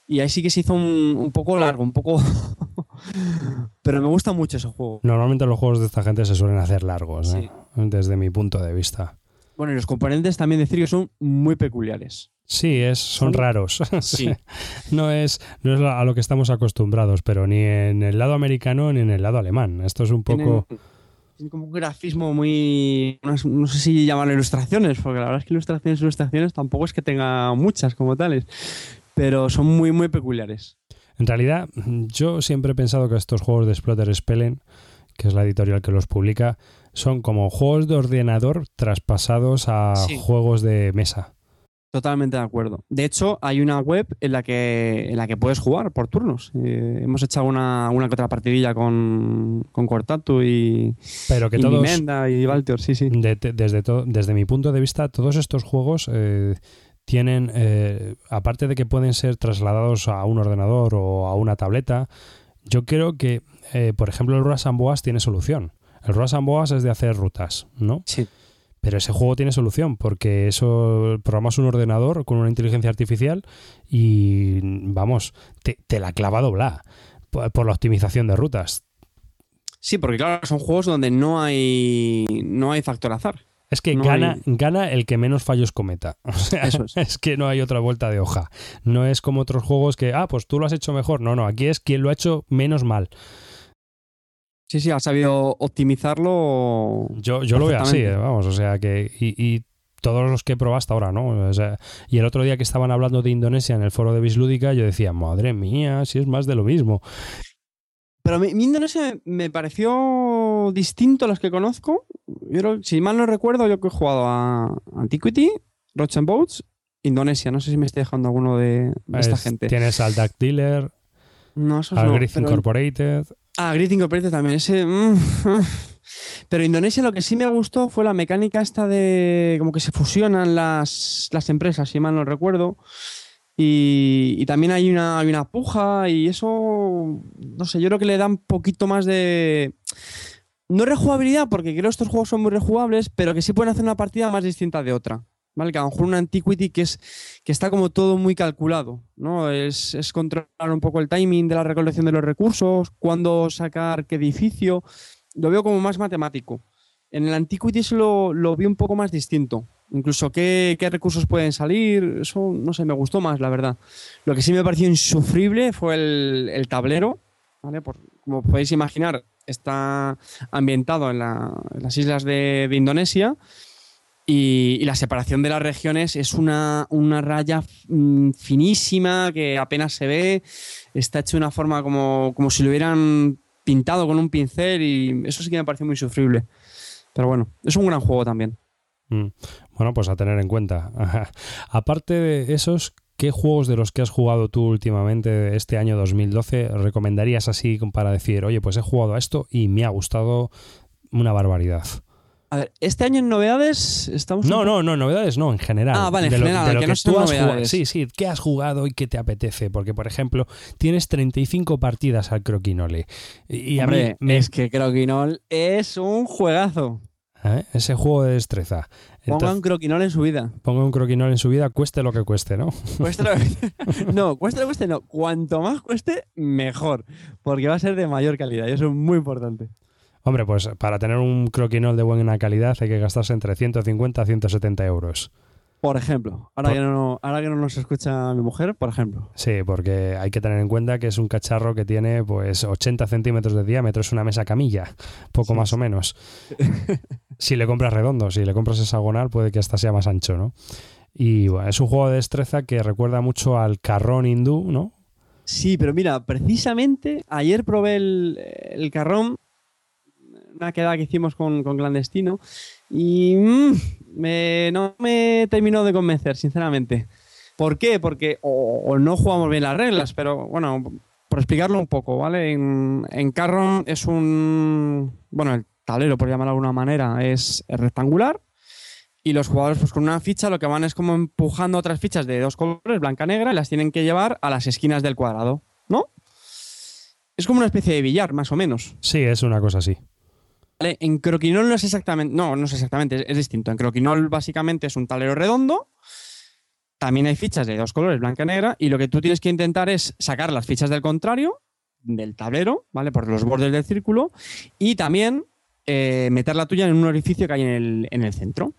Y ahí sí que se hizo un, poco largo, un poco. pero me gusta mucho ese juego. Normalmente los juegos de esta gente se suelen hacer largos, ¿eh? desde mi punto de vista. Bueno, y los componentes también decir que son muy peculiares. Sí, es, son raros. no, es, no es a lo que estamos acostumbrados, pero ni en el lado americano ni en el lado alemán. Esto es un poco... Tiene como un grafismo muy... No, sé si llamarlo ilustraciones, porque la verdad es que ilustraciones ilustraciones tampoco es que tenga muchas como tales, pero son muy, muy peculiares. En realidad, yo siempre he pensado que estos juegos de Splotter Spellen, que es la editorial que los publica, son como juegos de ordenador traspasados a juegos de mesa. Totalmente de acuerdo. De hecho, hay una web en la que, en la que puedes jugar por turnos. Eh, hemos echado una, una que otra partidilla con, con Cortatu y, Pero que y todos, y Valtior, sí, sí. desde, desde mi punto de vista, todos estos juegos eh, tienen, eh, aparte de que pueden ser trasladados a un ordenador o a una tableta, yo creo que, eh, por ejemplo, el Rush Boas tiene solución. El Rush Boas es de hacer rutas, ¿no? Sí. Pero ese juego tiene solución, porque eso programas un ordenador con una inteligencia artificial y, vamos, te, la clava dobla por, por la optimización de rutas. Sí, porque claro, son juegos donde no hay, no hay factor azar. Es que No gana, hay- gana el que menos fallos cometa. O sea, Eso es. es que no hay otra vuelta de hoja. No es como otros juegos que, ah, pues tú lo has hecho mejor. No, no, aquí es quien lo ha hecho menos mal. Sí, sí, ha sabido optimizarlo. Yo, yo lo veo así, eh, vamos, o sea que. Y, y todos los que he probado hasta ahora, ¿no? O sea, y el otro día que estaban hablando de Indonesia en el foro de Bislúdica, yo decía, madre mía, si es más de lo mismo. Pero mi, mi Indonesia me pareció distinto a los que conozco. Yo creo- si mal no recuerdo, yo que he jugado a Antiquity, Roach and Boats, Indonesia. No sé si me estoy dejando alguno de, de esta Es- gente. Tienes al Duck Dealer, No, al no, Griff Incorporated. Ah, Great Incorporated también. Ese. mm, Pero Indonesia lo que sí me gustó fue la mecánica esta de. como que se fusionan las, las empresas, si mal no recuerdo. Y, y también hay una, hay una puja y eso. No sé, yo creo que le da un poquito más de. No rejugabilidad, porque creo que estos juegos son muy rejugables, pero que sí pueden hacer una partida más distinta de otra. ¿Vale? Que a lo mejor una Antiquity que, es, que está como todo muy calculado, ¿no? Es, es controlar un poco el timing de la recolección de los recursos, cuándo sacar qué edificio. Lo veo como más matemático. En el Antiquity lo, lo vi un poco más distinto. Incluso qué, qué recursos pueden salir, eso no sé, me gustó más, la verdad. Lo que sí me pareció insufrible fue el, el tablero, ¿vale? Por- como podéis imaginar, está ambientado en, la- las islas de, de Indonesia y, la separación de las regiones es una, una raya mm, finísima que apenas se ve, está hecho de una forma como, como si lo hubieran pintado con un pincel y eso sí que me pareció muy sufrible. Pero bueno, es un gran juego también. Mm. Bueno, pues a tener en cuenta. Aparte de esos, ¿qué juegos de los que has jugado tú últimamente este año 2012 recomendarías así para decir, oye, pues he jugado a esto y me ha gustado una barbaridad? A ver, este año en novedades estamos... No, no, no, novedades no, en general. Ah, vale, en de lo, general, de lo que que, no tú has jugado. Sí, sí, ¿qué has jugado y qué te apetece? Porque, por ejemplo, tienes 35 partidas al croquinole. Y a Hombre, mí es que Croquinol es un juegazo. ¿eh? ese juego de destreza. Ponga Entonces, un Croquinol en su vida. ponga un croquinol en su vida, cueste lo que cueste, ¿no? Cueste lo que- no, cueste lo que cueste, no. Cuanto más cueste, mejor. Porque va a ser de mayor calidad y eso es muy importante. Hombre, pues para tener un croquinol de buena calidad hay que gastarse entre 150 a 170 euros. Por ejemplo, ahora, Por- que no, ahora que no nos escucha mi mujer, por ejemplo. Sí, porque hay que tener en cuenta que es un cacharro que tiene pues 80 centímetros de diámetro, es una mesa camilla, poco Sí, más o menos. si le compras redondo, si le compras hexagonal, puede que hasta sea más ancho, ¿no? Y bueno, es un juego de destreza que recuerda mucho al carrón hindú, ¿no? Sí, pero mira, precisamente ayer probé el, el carrón, una quedada que hicimos con, Clandestino, y mm, no me terminó de convencer, sinceramente. ¿Por qué? Porque o, no jugamos bien las reglas, pero bueno, por explicarlo un poco, ¿vale? En, en Carron es un. Bueno, el tablero, por llamarlo de alguna manera, es, rectangular. Y los jugadores, pues con una ficha, lo que van es como empujando otras fichas de dos colores, blanca-negra, y las tienen que llevar a las esquinas del cuadrado, ¿no? Es como una especie de billar, más o menos. Sí, es una cosa así. En Croquinol no es exactamente. No, no es exactamente, es, distinto. En Croquinol básicamente es un tablero redondo. También hay fichas de dos colores, blanca y negra. Y lo que tú tienes que intentar es sacar las fichas del contrario, del tablero, ¿vale? Por los bordes del círculo. Y también eh, meter la tuya en un orificio que hay en el, en el centro.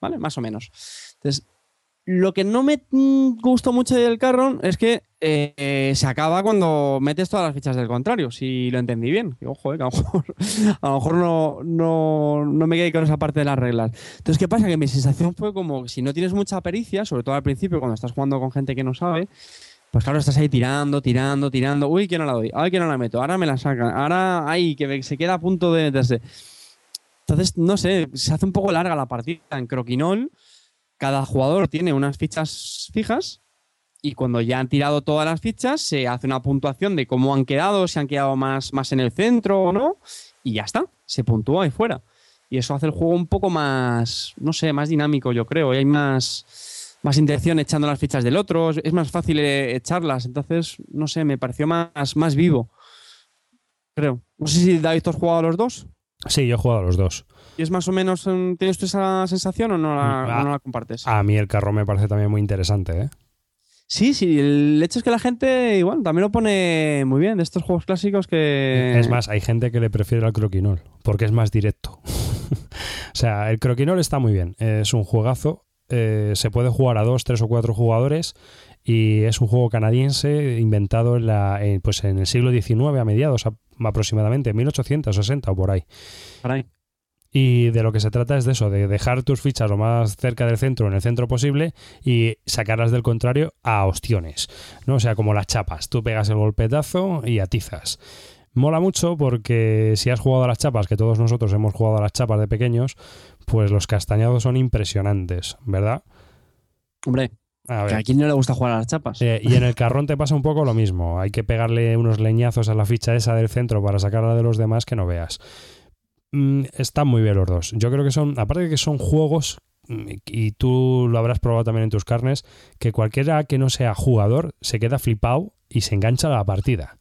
¿Vale? Más o menos. Entonces, lo que no me gustó mucho del carro es que eh, se acaba cuando metes todas las fichas del contrario, si lo entendí bien. Ojo, que a lo mejor, no, no, no me quedé con esa parte de las reglas. Entonces, ¿qué pasa? Que mi sensación fue como si no tienes mucha pericia, sobre todo al principio, cuando estás jugando con gente que no sabe, pues claro, estás ahí tirando, tirando, tirando. Uy, que no la doy. Ay, que no la meto. Ahora me la sacan. Ahora, ay, que se queda a punto de meterse. Entonces, no sé, se hace un poco larga la partida. En Croquinol, cada jugador tiene unas fichas fijas y cuando ya han tirado todas las fichas, se hace una puntuación de cómo han quedado, si han quedado más, más en el centro o no, y ya está, se puntúa y fuera. Y eso hace el juego un poco más, no sé, más dinámico, yo creo, y hay más, más intención echando las fichas del otro, es más fácil eh, echarlas. Entonces, no sé, me pareció más, más vivo. Creo. No sé si David, ¿tú has jugado a los dos? Sí, yo he jugado a los dos. ¿Y es más o menos, mm, tienes tú esa sensación o no la, Ah, o no la compartes? A mí el carro me parece también muy interesante, ¿eh? Sí, sí, el hecho es que la gente igual también lo pone muy bien de estos juegos clásicos que... Es más, hay gente que le prefiere al croquinol, porque es más directo. o sea, el croquinol está muy bien, es un juegazo, eh, se puede jugar a dos, tres o cuatro jugadores y es un juego canadiense inventado en, la, en, pues en el siglo XIX, a mediados aproximadamente, 1860 o por ahí. Caray. Y de lo que se trata es de eso, de dejar tus fichas lo más cerca del centro, en el centro posible, y sacarlas del contrario a ostiones. ¿no? O sea, como las chapas. Tú pegas el golpetazo y atizas. Mola mucho porque si has jugado a las chapas, que todos nosotros hemos jugado a las chapas de pequeños, pues los castañados son impresionantes, ¿verdad? Hombre, A que a quién no le gusta jugar a las chapas. Eh, y en el carrón te pasa un poco lo mismo. Hay que pegarle unos leñazos a la ficha esa del centro para sacarla de los demás que no veas. Mm, están muy bien los dos. Yo creo que son, aparte de que son juegos, mm, y tú lo habrás probado también en tus carnes, que cualquiera que no sea jugador se queda flipado y se engancha la partida.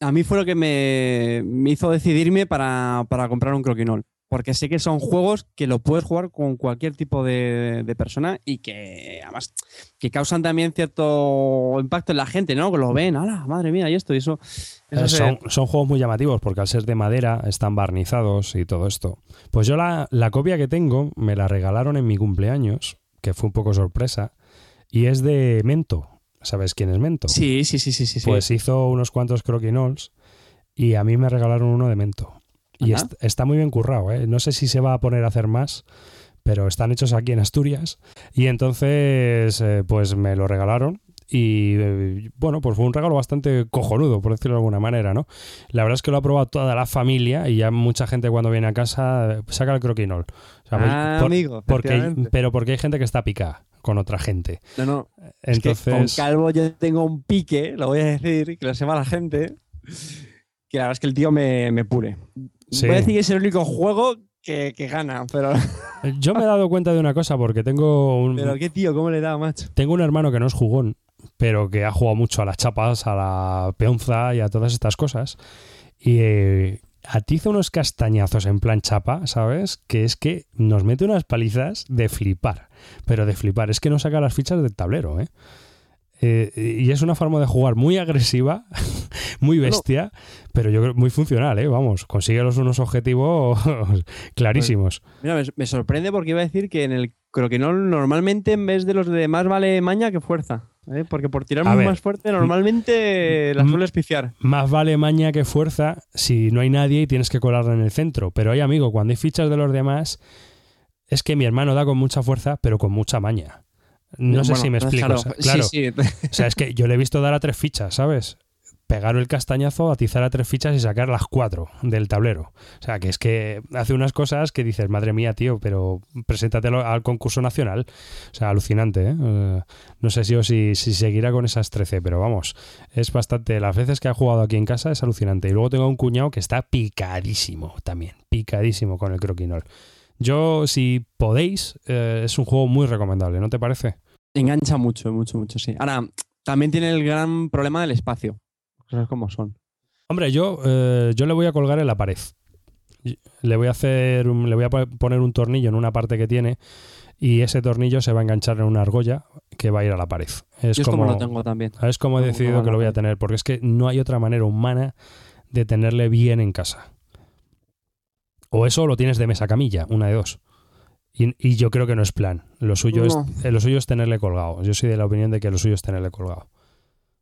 A mí fue lo que me, me hizo decidirme para, para comprar un croquinol. Porque sé que son juegos que lo puedes jugar con cualquier tipo de, de persona y que además que causan también cierto impacto en la gente, ¿no? Que lo ven, ¡hala, madre mía! Y esto, y eso. eso Eh, se- son, son juegos muy llamativos porque al ser de madera están barnizados y todo esto. Pues yo la, la copia que tengo me la regalaron en mi cumpleaños, que fue un poco sorpresa, y es de Mento. ¿Sabes quién es Mento? Sí, sí, sí, sí, sí. sí. Pues hizo unos cuantos croquinols y a mí me regalaron uno de Mento. Y est- está muy bien currado, ¿eh? No sé si se va a poner a hacer más, pero están hechos aquí en Asturias. Y entonces, eh, pues me lo regalaron. Y eh, bueno, pues fue un regalo bastante cojonudo, por decirlo de alguna manera, ¿no? La verdad es que lo ha probado toda la familia y ya mucha gente cuando viene a casa eh, saca el croquinol. O sea, Ah, por- amigo, porque pero porque hay gente que está picada con otra gente. No, no. Es que con Entonces, Calvo yo tengo un pique, lo voy a decir, que lo sepa la gente, que la verdad es que el tío me, me pure. Sí. Voy a decir que es el único juego que, que gana, pero, yo me he dado cuenta de una cosa porque tengo un, pero qué tío, ¿cómo le da, macho? Tengo un hermano que no es jugón, pero que ha jugado mucho a las chapas, a la peonza y a todas estas cosas. Y eh, atiza unos castañazos en plan chapa, ¿sabes? Que es que nos mete unas palizas de flipar. Pero de flipar. Es que no saca las fichas del tablero, ¿eh? Eh, y es una forma de jugar muy agresiva, muy bestia, pero yo creo muy funcional, ¿eh? Vamos, consigue los unos objetivos clarísimos. Mira, me, me sorprende porque iba a decir que en el croquinol normalmente en vez de los de más vale maña que fuerza. ¿eh? Porque por tirar ver. más fuerte normalmente la Mm. sueles pifiar. Más vale maña que fuerza si no hay nadie y tienes que colarla en el centro. Pero hay amigo, cuando hay fichas de los demás, es que mi hermano da con mucha fuerza, pero con mucha maña. No sé Bueno, si me explico. Claro, o sea, claro, sí, sí. o sea, es que yo le he visto dar a tres fichas, ¿sabes? Pegar el castañazo, atizar a tres fichas y sacar las cuatro del tablero. O sea, que es que hace unas cosas que dices, madre mía, tío, pero preséntatelo al concurso nacional. O sea, alucinante, ¿eh? Eh, no sé si, o si, si seguirá con esas 13, pero vamos, es bastante. Las veces que ha jugado aquí en casa es alucinante. Y luego tengo un cuñado que está picadísimo también, picadísimo con el croquinol. Yo, si podéis, eh, es un juego muy recomendable, ¿no te parece? Engancha mucho, mucho, mucho, sí. Ahora, también tiene el gran problema del espacio. Cosas como son. Hombre, yo, eh, yo le voy a colgar en la pared. Le voy a hacer, un- le voy a po- poner un tornillo en una parte que tiene y ese tornillo se va a enganchar en una argolla que va a ir a la pared. Es Yo es como, como lo tengo también. es como he decidido que lo voy a tener, porque es que no hay otra manera humana de tenerle bien en casa. O eso lo tienes de mesa camilla, una de dos. Y, y yo creo que no es plan. Lo suyo, No. es, eh, lo suyo es tenerle colgado. Yo soy de la opinión de que lo suyo es tenerle colgado.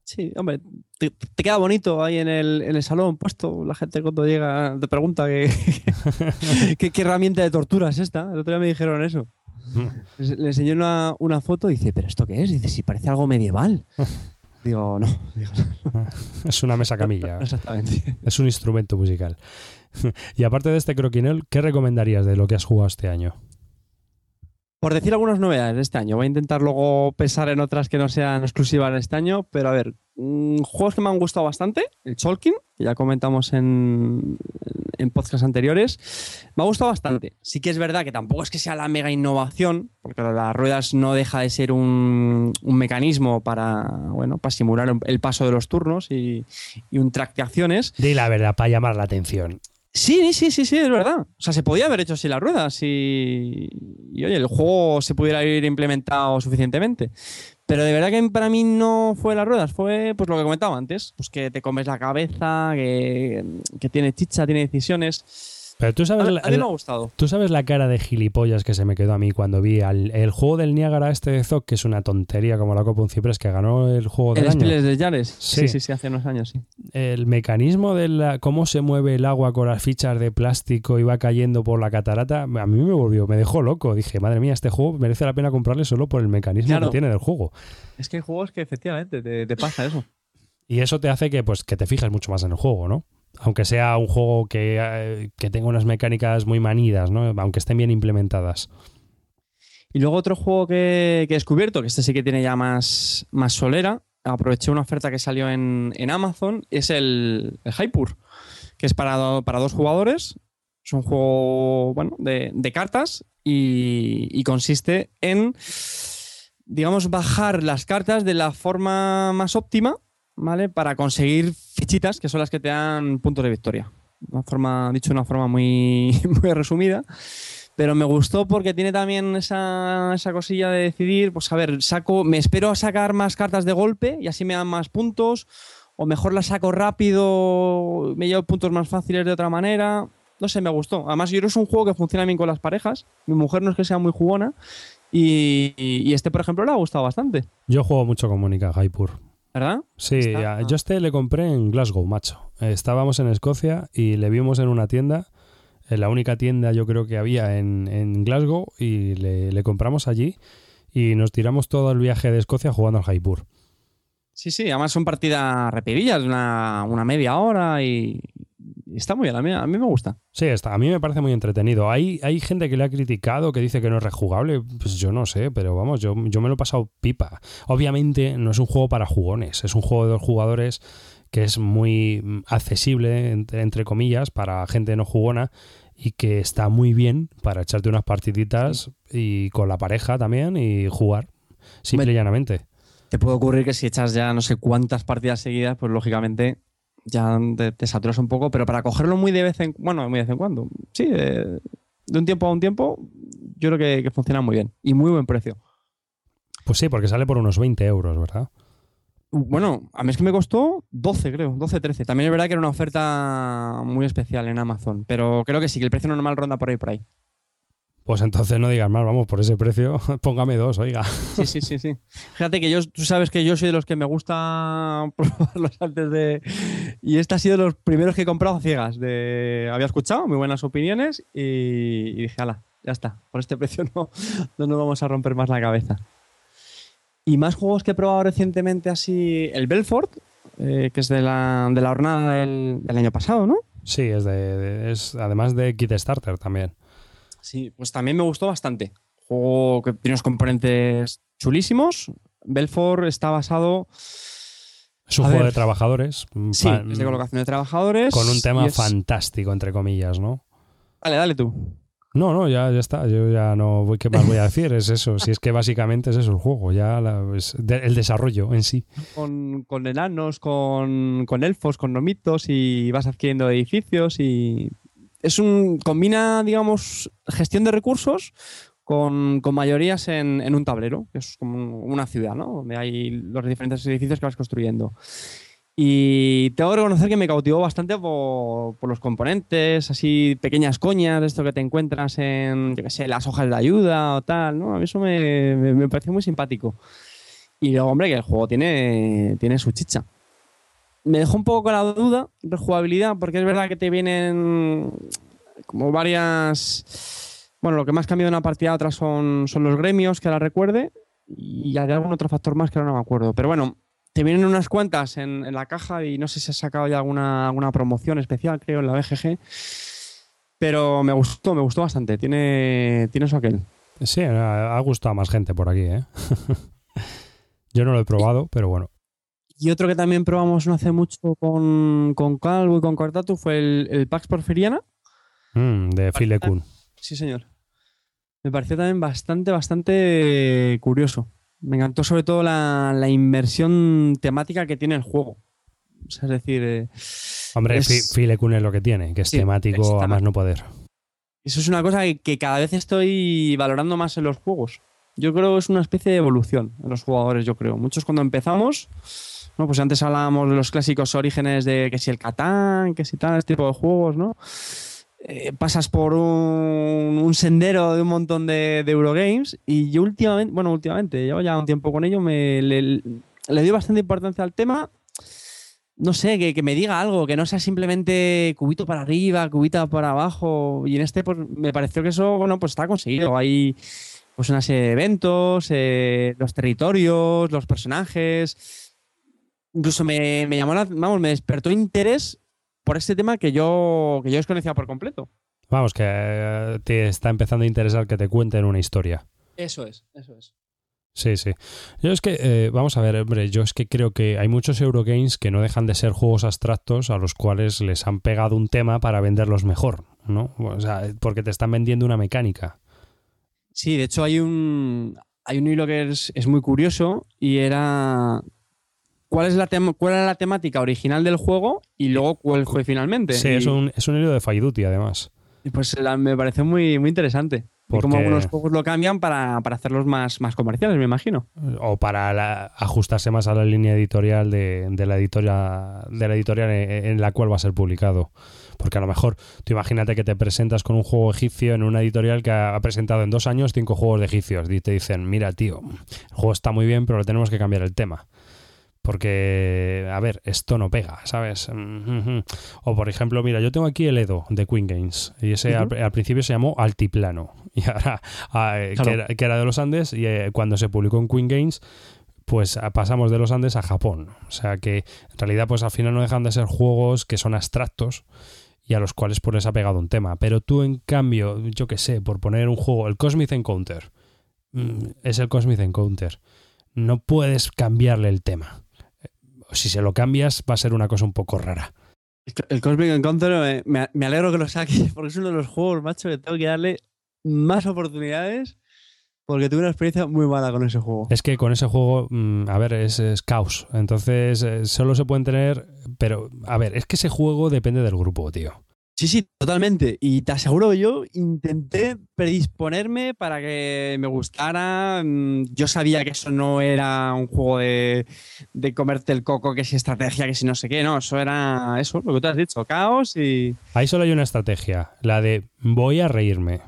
Sí, hombre, te, te queda bonito ahí en el, en el salón puesto. La gente cuando llega te pregunta qué, herramienta de tortura es esta. El otro día me dijeron eso. Le enseñé una, una foto y dice, ¿pero esto qué es? Dice, si parece algo medieval. Digo, no, digo, Es una mesa camilla. no exactamente. Es un instrumento musical. y aparte de este croquinol, ¿qué recomendarías de lo que has jugado este año? Por decir algunas novedades de este año, voy a intentar luego pensar en otras que no sean exclusivas de este año, pero a ver, mm, juegos que me han gustado bastante, el Cholkin, que ya comentamos en, en podcasts anteriores. Me ha gustado bastante. Sí que es verdad que tampoco es que sea la mega innovación, porque las ruedas no deja de ser un, mecanismo para, bueno, para simular el paso de los turnos y, un track de acciones. Di la verdad, para llamar la atención. Sí, sí, sí, sí, es verdad. O sea, se podía haber hecho así las ruedas y, y oye, el juego se pudiera ir implementado suficientemente. Pero de verdad que para mí no fue las ruedas, fue pues lo que comentaba antes, pues que te comes la cabeza, que, que tiene chicha, tiene decisiones. Pero tú sabes, a, mí me ha gustado. Tú sabes la cara de gilipollas que se me quedó a mí cuando vi el juego del Niágara este de Zoc, que es una tontería como la Copa un Ciprés, que ganó el juego del ¿El año. de Yares? Sí. sí. sí, hace unos años, sí. El mecanismo de la, cómo se mueve el agua con las fichas de plástico y va cayendo por la catarata, a mí me volvió, me dejó loco. Dije, madre mía, este juego merece la pena comprarle solo por el mecanismo que tiene del juego. Es que hay juegos que efectivamente te, te pasa eso. Y eso te hace que, pues, que te fijes mucho más en el juego, ¿no? Aunque sea un juego eh, que, tenga unas mecánicas muy manidas, ¿no? aunque estén bien implementadas. Y luego otro juego que, he descubierto, que este sí que tiene ya más, más solera, aproveché una oferta que salió en, Amazon, es el, el Hypur, que es para, para dos jugadores. Es un juego bueno, de, cartas y, y, consiste en, digamos, bajar las cartas de la forma más óptima ¿vale? Para conseguir fichitas que son las que te dan puntos de victoria. Una forma, dicho de una forma muy, muy resumida. Pero me gustó porque tiene también esa, esa, cosilla de decidir, pues a ver, saco, me espero a sacar más cartas de golpe y así me dan más puntos, o mejor las saco rápido, me llevo puntos más fáciles de otra manera. No sé, me gustó. Además, yo creo que es un juego que funciona bien con las parejas. Mi mujer no es que sea muy jugona. Y, este, por ejemplo, le ha gustado bastante. Yo juego mucho con Mónica Jaipur. ¿Verdad? Sí, yo este le compré en Glasgow, macho. Estábamos en Escocia y le vimos en una tienda, en la única tienda yo creo que había en, Glasgow, y le, compramos allí y nos tiramos todo el viaje de Escocia jugando al Jaipur. Sí, sí, además son partidas rapidillas, una, una media hora y, está muy bien, a mí, a mí me gusta. Sí, está, a mí me parece muy entretenido. Hay, hay gente que le ha criticado, que dice que no es rejugable, pues yo no sé, pero vamos, yo, yo me lo he pasado pipa. Obviamente no es un juego para jugones, es un juego de dos jugadores que es muy accesible, entre, comillas, para gente no jugona y que está muy bien para echarte unas partiditas y con la pareja también y jugar, simple y llanamente. Te puede ocurrir que si echas ya no sé cuántas partidas seguidas, pues lógicamente ya te, saturas un poco, pero para cogerlo muy de vez en bueno, muy de vez en cuando, sí, de, un tiempo a un tiempo, yo creo que, funciona muy bien y muy buen precio. Pues sí, porque sale por unos 20 euros, ¿verdad? Bueno, a mí es que me costó 12, creo, 12, 13. También es verdad que era una oferta muy especial en Amazon, pero creo que sí, que el precio normal ronda por ahí, por ahí. Pues entonces no digas más, vamos, por ese precio, póngame dos, oiga. Sí, sí, sí, sí. Fíjate que yo, tú sabes que yo soy de los que me gusta probarlos antes de. Y este ha sido de los primeros que he comprado a ciegas. De... Había escuchado muy buenas opiniones y, dije, ala, ya está. Por este precio no, no nos vamos a romper más la cabeza. Y más juegos que he probado recientemente así. El Belfort, eh, que es de la, de la jornada del, año pasado, ¿no? Sí, es de, es además de Kit Starter también. Sí, pues también me gustó bastante. Juego que tiene unos componentes chulísimos. Belfort está basado. Es un juego de trabajadores. Sí, es de colocación de trabajadores. Con un tema fantástico, entre comillas, ¿no? Dale, dale tú. No, no, ya, ya está. Yo ya no voy. ¿Qué más voy a decir? Es eso. Si es que básicamente es eso el juego, ya el desarrollo en sí. Con, con enanos, con, con, elfos, con nomitos y vas adquiriendo edificios y es un. combina, digamos, gestión de recursos con, mayorías en, un tablero, que es como una ciudad, ¿no? Donde hay los diferentes edificios que vas construyendo. Y tengo que reconocer que me cautivó bastante por, los componentes, así pequeñas coñas de esto que te encuentras en, yo qué sé, las hojas de ayuda o tal, ¿no? A mí eso me, me, pareció muy simpático. Y luego, hombre, que el juego tiene, tiene su chicha me dejó un poco con la duda de jugabilidad, porque es verdad que te vienen como varias. Bueno, lo que más cambia de una partida a otra son, son los gremios, que la recuerde, y hay algún otro factor más que ahora no me acuerdo. Pero bueno, te vienen unas cuantas en, la caja y no sé si has sacado ya alguna, alguna promoción especial, creo, en la BGG. Pero me gustó, me gustó bastante. Tiene, tiene eso aquel. Sí, ha gustado a más gente por aquí, ¿eh? Yo no lo he probado, pero bueno. Y otro que también probamos no hace mucho con, con Calvo y con Cortatu fue el, el Pax Porfiriana. Mm, de Phil Kuhn. Sí, señor. Me pareció también bastante, bastante curioso. Me encantó sobre todo la, la inversión temática que tiene el juego. O sea, es decir... eh, Hombre, es- Phil es lo que tiene, que es Sí, temático a más no poder. Eso es una cosa que, que cada vez estoy valorando más en los juegos. Yo creo que es una especie de evolución en los jugadores, yo creo. Muchos cuando empezamos, ¿no? Pues antes hablábamos de los clásicos orígenes de que si el Catán, que si tal, este tipo de juegos, ¿no? Eh, pasas por un, sendero de un montón de, de Eurogames y yo últimamente, bueno, últimamente, llevo ya un tiempo con ello, me, le, le doy bastante importancia al tema no sé, que, que me diga algo, que no sea simplemente cubito para arriba, cubita para abajo. Y en este pues, me pareció que eso, bueno, pues está conseguido. Hay pues una serie de eventos, eh, los territorios, los personajes. Incluso me, me llamó la, vamos, me despertó interés por este tema que yo, que yo desconocía por completo. Vamos, que eh, te está empezando a interesar que te cuenten una historia. Eso es, eso es. Sí, sí. Yo es que, eh, vamos a ver, hombre, yo es que creo que hay muchos Eurogames que no dejan de ser juegos abstractos a los cuales les han pegado un tema para venderlos mejor, ¿no? O sea, porque te están vendiendo una mecánica. Sí, de hecho hay un, hay un hilo que es, es muy curioso y era cuál, es la cuál era la temática original del juego y luego cuál fue finalmente. Sí, Y- es un, es un hilo de Fire Duty, además. y pues la- me pareció muy, muy interesante. Y como algunos juegos lo cambian para, para hacerlos más, más comerciales, me imagino. O para la- ajustarse más a la línea editorial de, de la editorial, de la editorial en, en la cual va a ser publicado. Porque a lo mejor, tú imagínate que te presentas con un juego egipcio en una editorial que ha presentado en dos años cinco juegos de egipcios. Y te dicen, mira, tío, el juego está muy bien, pero le tenemos que cambiar el tema. Porque, a ver, esto no pega, ¿sabes? Mm, O por ejemplo, mira, yo tengo aquí el Edo de Queen Games. Y ese al, principio se llamó Altiplano. Y ahora, ah, eh, Claro. que, era, que era de los Andes, y eh, cuando se publicó en Queen Games, pues ah, pasamos de los Andes a Japón. O sea que en realidad, pues al final no dejan de ser juegos que son abstractos y a los cuales pues les ha pegado un tema. Pero tú, en cambio, yo qué sé, por poner un juego, el Cosmic Encounter, mm, es el Cosmic Encounter. No puedes cambiarle el tema. Si se lo cambias, va a ser una cosa un poco rara. El, Cosmic Encounter eh, me, me alegro que lo saques porque es uno de los juegos, macho, que tengo que darle más oportunidades porque tuve una experiencia muy mala con ese juego. Es que con ese juego, mm, a ver, es, es caos. Entonces, eh, solo se pueden tener. Pero, a ver, es que ese juego depende del grupo, tío. Sí, sí, totalmente. Y te aseguro yo intenté predisponerme para que me gustara. Mm, Yo sabía que eso no era un juego de, de comerte el coco, que si estrategia, que si no sé qué. No, eso era eso, lo que tú has dicho, caos y... Ahí solo hay una estrategia, la de voy a reírme.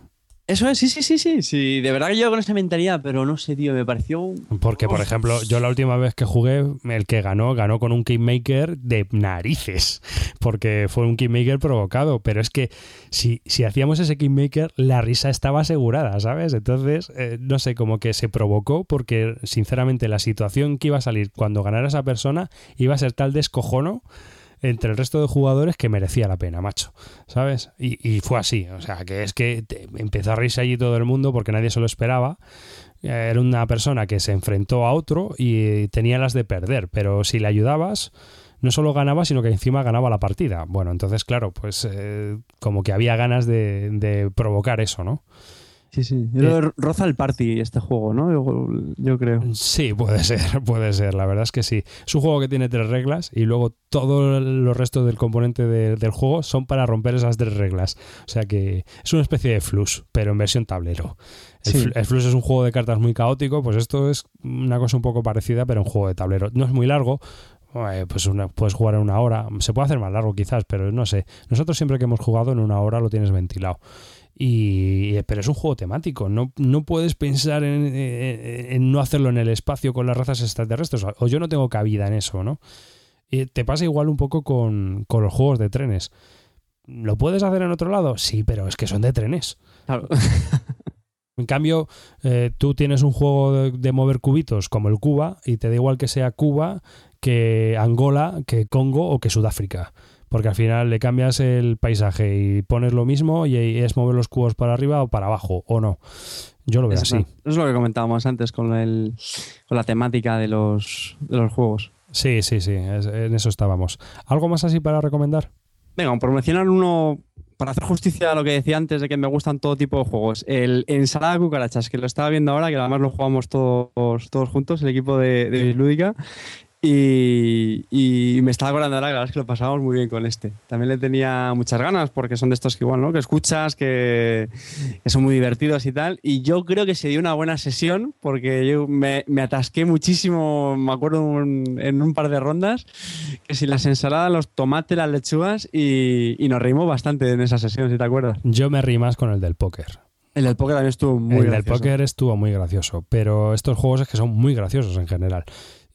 Eso es, sí, sí, sí, sí. Sí, de verdad que yo con esa mentalidad, pero no sé, tío, me pareció... Porque, por ejemplo, yo la última vez que jugué, el que ganó, ganó con un Kingmaker de narices. Porque fue un Kingmaker provocado. Pero es que si, si hacíamos ese Kingmaker, la risa estaba asegurada, ¿sabes? Entonces, eh, no sé, como que se provocó porque, sinceramente, la situación que iba a salir cuando ganara esa persona iba a ser tal descojono entre el resto de jugadores que merecía la pena, macho, ¿sabes? Y, y fue así, o sea, que es que empezó a reírse allí todo el mundo porque nadie se lo esperaba. Eh, Era una persona que se enfrentó a otro y tenía las de perder, pero si le ayudabas, no solo ganaba, sino que encima ganaba la partida. Bueno, entonces, claro, pues eh, como que había ganas de, de provocar eso, ¿no? Sí, sí. Yo que roza el party este juego, ¿no? Yo, yo creo. Sí, puede ser, puede ser, la verdad es que sí. Es un juego que tiene tres reglas y luego todo los restos del componente de- del juego son para romper esas tres reglas. O sea que es una especie de flux, pero en versión tablero. El, Sí. el flux es un juego de cartas muy caótico, pues esto es una cosa un poco parecida, pero en juego de tablero. No es muy largo. eh, Pues una- puedes jugar en una hora. Se puede hacer más largo quizás, pero no sé. Nosotros siempre que hemos jugado en una hora lo tienes ventilado. Y, pero es un juego temático. No, no puedes pensar en, en- en no hacerlo en el espacio con las razas extraterrestres. O yo no tengo cabida en eso, ¿no? Y te pasa igual un poco con, con los juegos de trenes. ¿Lo puedes hacer en otro lado? Sí, pero es que son de trenes. Claro. En cambio, eh, tú tienes un juego de, de mover cubitos como el Cuba y te da igual que sea Cuba, que Angola, que Congo o que Sudáfrica. Porque al final le cambias el paisaje y pones lo mismo y es mover los cubos para arriba o para abajo, o no. Yo lo veo Es, así. es lo que comentábamos antes con, el, con la temática de los, de los juegos. Sí, sí, sí, en eso estábamos. ¿Algo más así para recomendar? Venga, por mencionar uno, para hacer justicia a lo que decía antes de que me gustan todo tipo de juegos, el Ensalada de Cucarachas, que lo estaba viendo ahora, que además lo jugamos todos, todos juntos, el equipo de, de Lúdica, y, me estaba acordando ahora, que lo pasamos muy bien con este. También le tenía muchas ganas porque son de estos que igual, ¿no? Que escuchas, que, son muy divertidos y tal. Y yo creo que se dio una buena sesión porque yo me, atasqué muchísimo, me acuerdo en un par de rondas, que si las ensaladas, los tomates, las lechugas y, nos reímos bastante en esa sesión, si te acuerdas. Yo me reí más con el del póker. El del póker también estuvo muy gracioso. El del póker estuvo muy gracioso, pero estos juegos es que son muy graciosos en general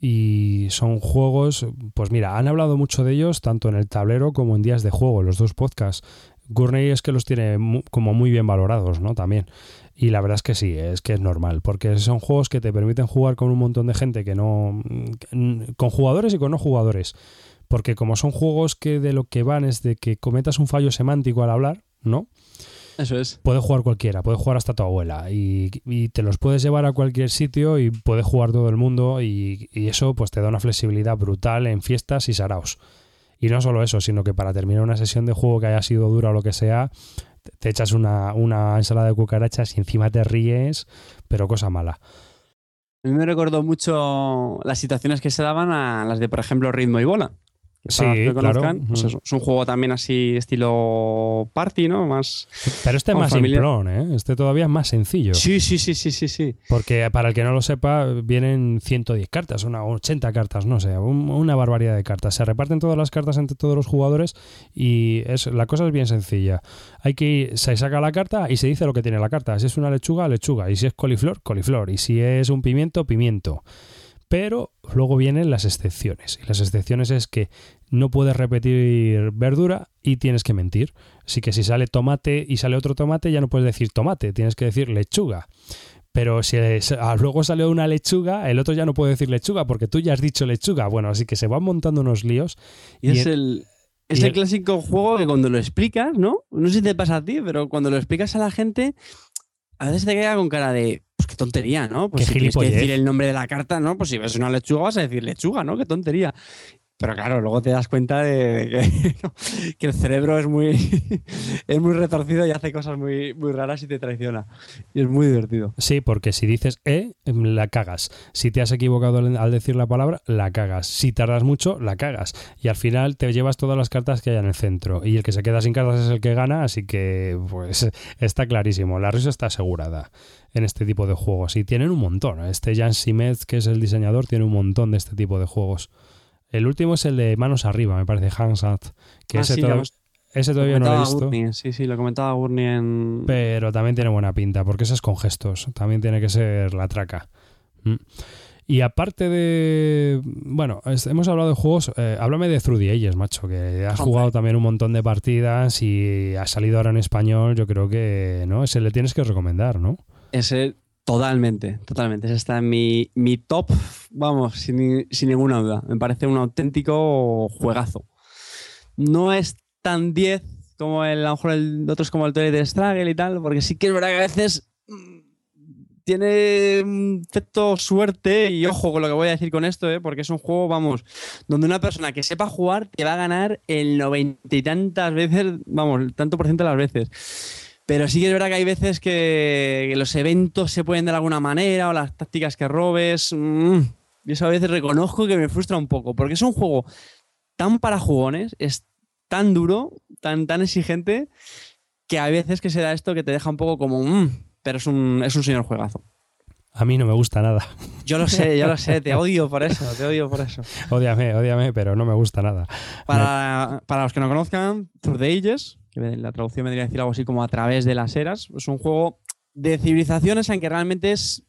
y son juegos, pues mira, han hablado mucho de ellos tanto en el tablero como en días de juego, los dos podcasts. Gurney es que los tiene como muy bien valorados, ¿no? También. Y la verdad es que sí, es que es normal, porque son juegos que te permiten jugar con un montón de gente que no... con jugadores y con no jugadores. Porque como son juegos que de lo que van es de que cometas un fallo semántico al hablar, ¿no? Eso es. Puede jugar cualquiera, puede jugar hasta tu abuela y, te los puedes llevar a cualquier sitio y puede jugar todo el mundo y, eso pues te da una flexibilidad brutal en fiestas y saraos. Y no solo eso, sino que para terminar una sesión de juego que haya sido dura o lo que sea, te echas una, una ensalada de cucarachas y encima te ríes, pero cosa mala. A mí me recordó mucho las situaciones que se daban a las de, por ejemplo, ritmo y bola sí, claro. Pues es un juego también así estilo party, ¿no? Más Pero este es más simplón, ¿eh? Este todavía es más sencillo. Sí, sí, sí, sí, sí, sí. Porque para el que no lo sepa, vienen 110 cartas, una 80 cartas, no sé, una barbaridad de cartas. Se reparten todas las cartas entre todos los jugadores y es, la cosa es bien sencilla. Hay que se saca la carta y se dice lo que tiene la carta. Si es una lechuga, lechuga. Y si es coliflor, coliflor. Y si es un pimiento, pimiento. Pero luego vienen las excepciones. Y las excepciones es que no puedes repetir verdura y tienes que mentir. Así que si sale tomate y sale otro tomate, ya no puedes decir tomate, tienes que decir lechuga. Pero si ah, luego sale una lechuga, el otro ya no puede decir lechuga porque tú ya has dicho lechuga. Bueno, así que se van montando unos líos. Y, es el, es el, clásico juego que cuando lo explicas, ¿no? No sé si te pasa a ti, pero cuando lo explicas a la gente, a veces te queda con cara de, pues qué tontería, ¿no? Pues si tienes que decir el nombre de la carta, ¿no? Pues si ves una lechuga vas a decir lechuga, ¿no? Qué tontería. Pero claro, luego te das cuenta de que, el cerebro es muy, es muy retorcido y hace cosas muy, muy raras y te traiciona. Y es muy divertido. Sí, porque si dices E, la cagas. Si te has equivocado al decir la palabra, la cagas. Si tardas mucho, la cagas. Y al final te llevas todas las cartas que hay en el centro. Y el que se queda sin cartas es el que gana, así que pues está clarísimo. La risa está asegurada en este tipo de juegos. Y tienen un montón. Este Jan Simez, que es el diseñador, tiene un montón de este tipo de juegos. El último es el de manos arriba, me parece, Hansat. Que ah, ese, todavía no lo he visto. Sí, sí, lo comentaba Gurney en. Pero también tiene buena pinta, porque ese es con gestos. También tiene que ser la traca. Mm. Y aparte de. Bueno, hemos hablado de juegos. Eh, háblame de Through the Ages, macho, que has jugado también un montón de partidas y ha salido ahora en español. Yo creo que, ¿no? Ese le tienes que recomendar, ¿no? Ese Totalmente, totalmente. Ese está en mi, mi top, vamos, sin, ninguna duda. Me parece un auténtico juegazo. No es tan 10 como el, a lo mejor el otros como el de Struggle y tal, porque sí que es verdad que a veces mm, tiene un efecto suerte y ojo con lo que voy a decir con esto, ¿eh? porque es un juego, vamos, donde una persona que sepa jugar te va a ganar el noventa y tantas veces, vamos, el tanto por ciento de las veces. Pero sí que es verdad que hay veces que, los eventos se pueden de alguna manera o las tácticas que robes. Mm, y eso a veces reconozco que me frustra un poco, porque es un juego tan para jugones, es tan duro, tan, tan exigente, que hay veces que se da esto que te deja un poco como, mm", pero es un, es un señor juegazo. A mí no me gusta nada. Yo lo sé, yo lo sé, te odio por eso, te odio por eso. Ódiame, ódiame, pero no me gusta nada. Para, para los que no conozcan, Through the Ages la traducción me diría decir algo así como a través de las eras. Es un juego de civilizaciones, aunque realmente es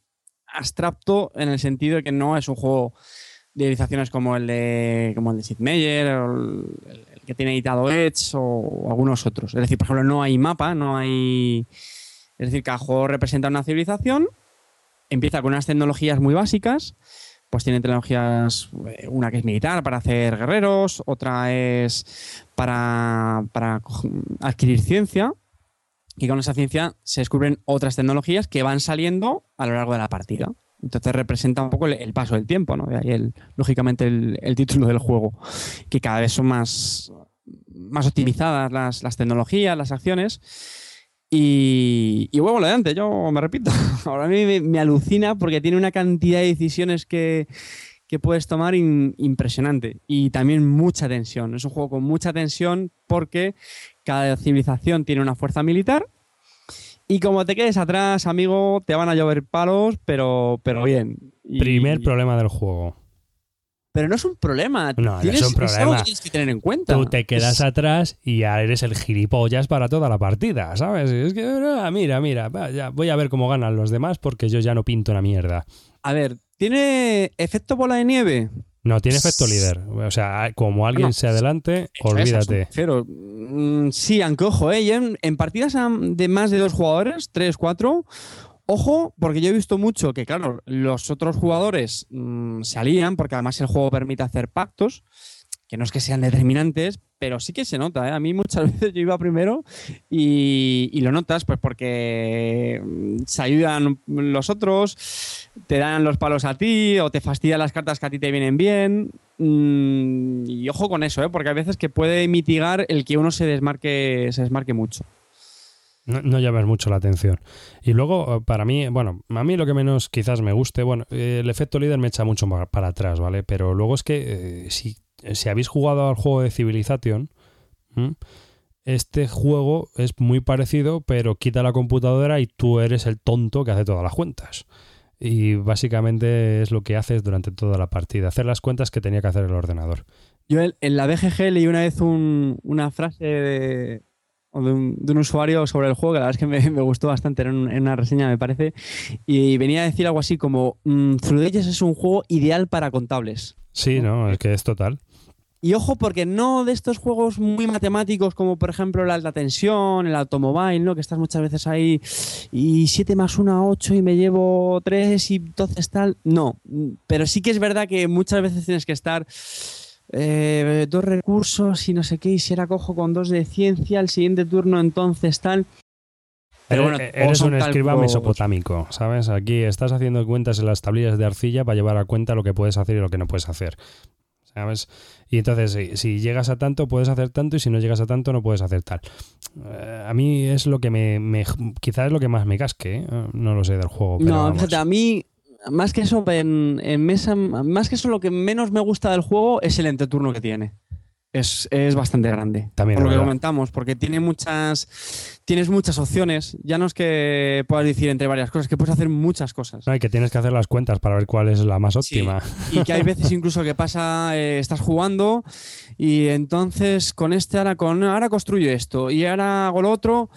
abstracto en el sentido de que no es un juego de civilizaciones como el de, como el de Sid Meier, o el, que tiene editado Edge o, algunos otros. Es decir, por ejemplo, no hay mapa, no hay. Es decir, cada juego representa una civilización, empieza con unas tecnologías muy básicas pues tiene tecnologías, eh, una que es militar para hacer guerreros, otra es para, adquirir ciencia, y con esa ciencia se descubren otras tecnologías que van saliendo a lo largo de la partida. Entonces representa un poco el, paso del tiempo, ¿no? De el, lógicamente, el, título del juego, que cada vez son más, más optimizadas las, las tecnologías, las acciones. Y, y huevo adelante, yo me repito, ahora a mí me, alucina porque tiene una cantidad de decisiones que, que puedes tomar impresionante y también mucha tensión. Es un juego con mucha tensión porque cada civilización tiene una fuerza militar y como te quedes atrás, amigo, te van a llover palos, pero, pero bien. Primer problema del juego. Pero no es un problema. No, es un problema. tienes que tener en cuenta. Tú te quedas atrás y ya eres el gilipollas para toda la partida, ¿sabes? Es que, ah, mira, mira, voy a ver cómo ganan los demás porque yo ya no pinto una mierda. A ver, ¿tiene efecto bola de nieve? No, tiene efecto líder. O sea, como alguien se adelante, olvídate. Pero mm, sí, aunque ojo, ¿eh? en, partidas de más de dos jugadores, tres, cuatro, Ojo, porque yo he visto mucho que, claro, los otros jugadores mm, se alían, porque además el juego permite hacer pactos, que no es que sean determinantes, pero sí que se nota. ¿eh? A mí muchas veces yo iba primero y, lo notas, pues porque mm, se ayudan los otros, te dan los palos a ti o te fastidian las cartas que a ti te vienen bien. Mm, y ojo con eso, ¿eh? porque hay veces que puede mitigar el que uno se desmarque, se desmarque mucho. No, no llamas mucho la atención. Y luego, eh, para mí, bueno, a mí lo que menos quizás me guste, bueno, el efecto líder me echa mucho para atrás, ¿vale? Pero luego es que eh, si, si, habéis jugado al juego de Civilization, este juego es muy parecido, pero quita la computadora y tú eres el tonto que hace todas las cuentas. Y básicamente es lo que haces durante toda la partida, hacer las cuentas que tenía que hacer el ordenador. Yo en la BGG leí una vez una frase de, de un, usuario sobre el juego, que la verdad es que me, gustó bastante, en, una reseña me parece, y venía a decir algo así como, mm, Through es un juego ideal para contables. Sí, no, es que es total. Y ojo, porque no de estos juegos muy matemáticos como por ejemplo la alta tensión, el automóvil, ¿no? que estás muchas veces ahí y 7 más 1, 8 y me llevo 3 y entonces tal. No, pero sí que es verdad que muchas veces tienes que estar eh, dos recursos y no sé qué, y si era cojo con dos de ciencia, el siguiente turno entonces tal. Pero bueno, eres un escriba mesopotámico, ¿sabes? Aquí estás haciendo cuentas en las tablillas de arcilla para llevar a cuenta lo que puedes hacer y lo que no puedes hacer. ¿Sabes? Y entonces, si, llegas a tanto, puedes hacer tanto, y si no llegas a tanto, no puedes hacer tal. Eh, a mí es lo que me, Quizás es lo que más me casque, ¿eh? no lo sé del juego. no, fíjate, a mí más que eso, en, mesa, más que eso, lo que menos me gusta del juego es el entreturno que tiene. Es, bastante grande. También por lo que comentamos, porque tiene muchas, tienes muchas opciones. Ya no es que puedas decir entre varias cosas, que puedes hacer muchas cosas. No, y que tienes que hacer las cuentas para ver cuál es la más óptima. Y que hay veces incluso que pasa, eh, estás jugando y entonces con este ahora, con, ahora construyo esto y ahora hago lo otro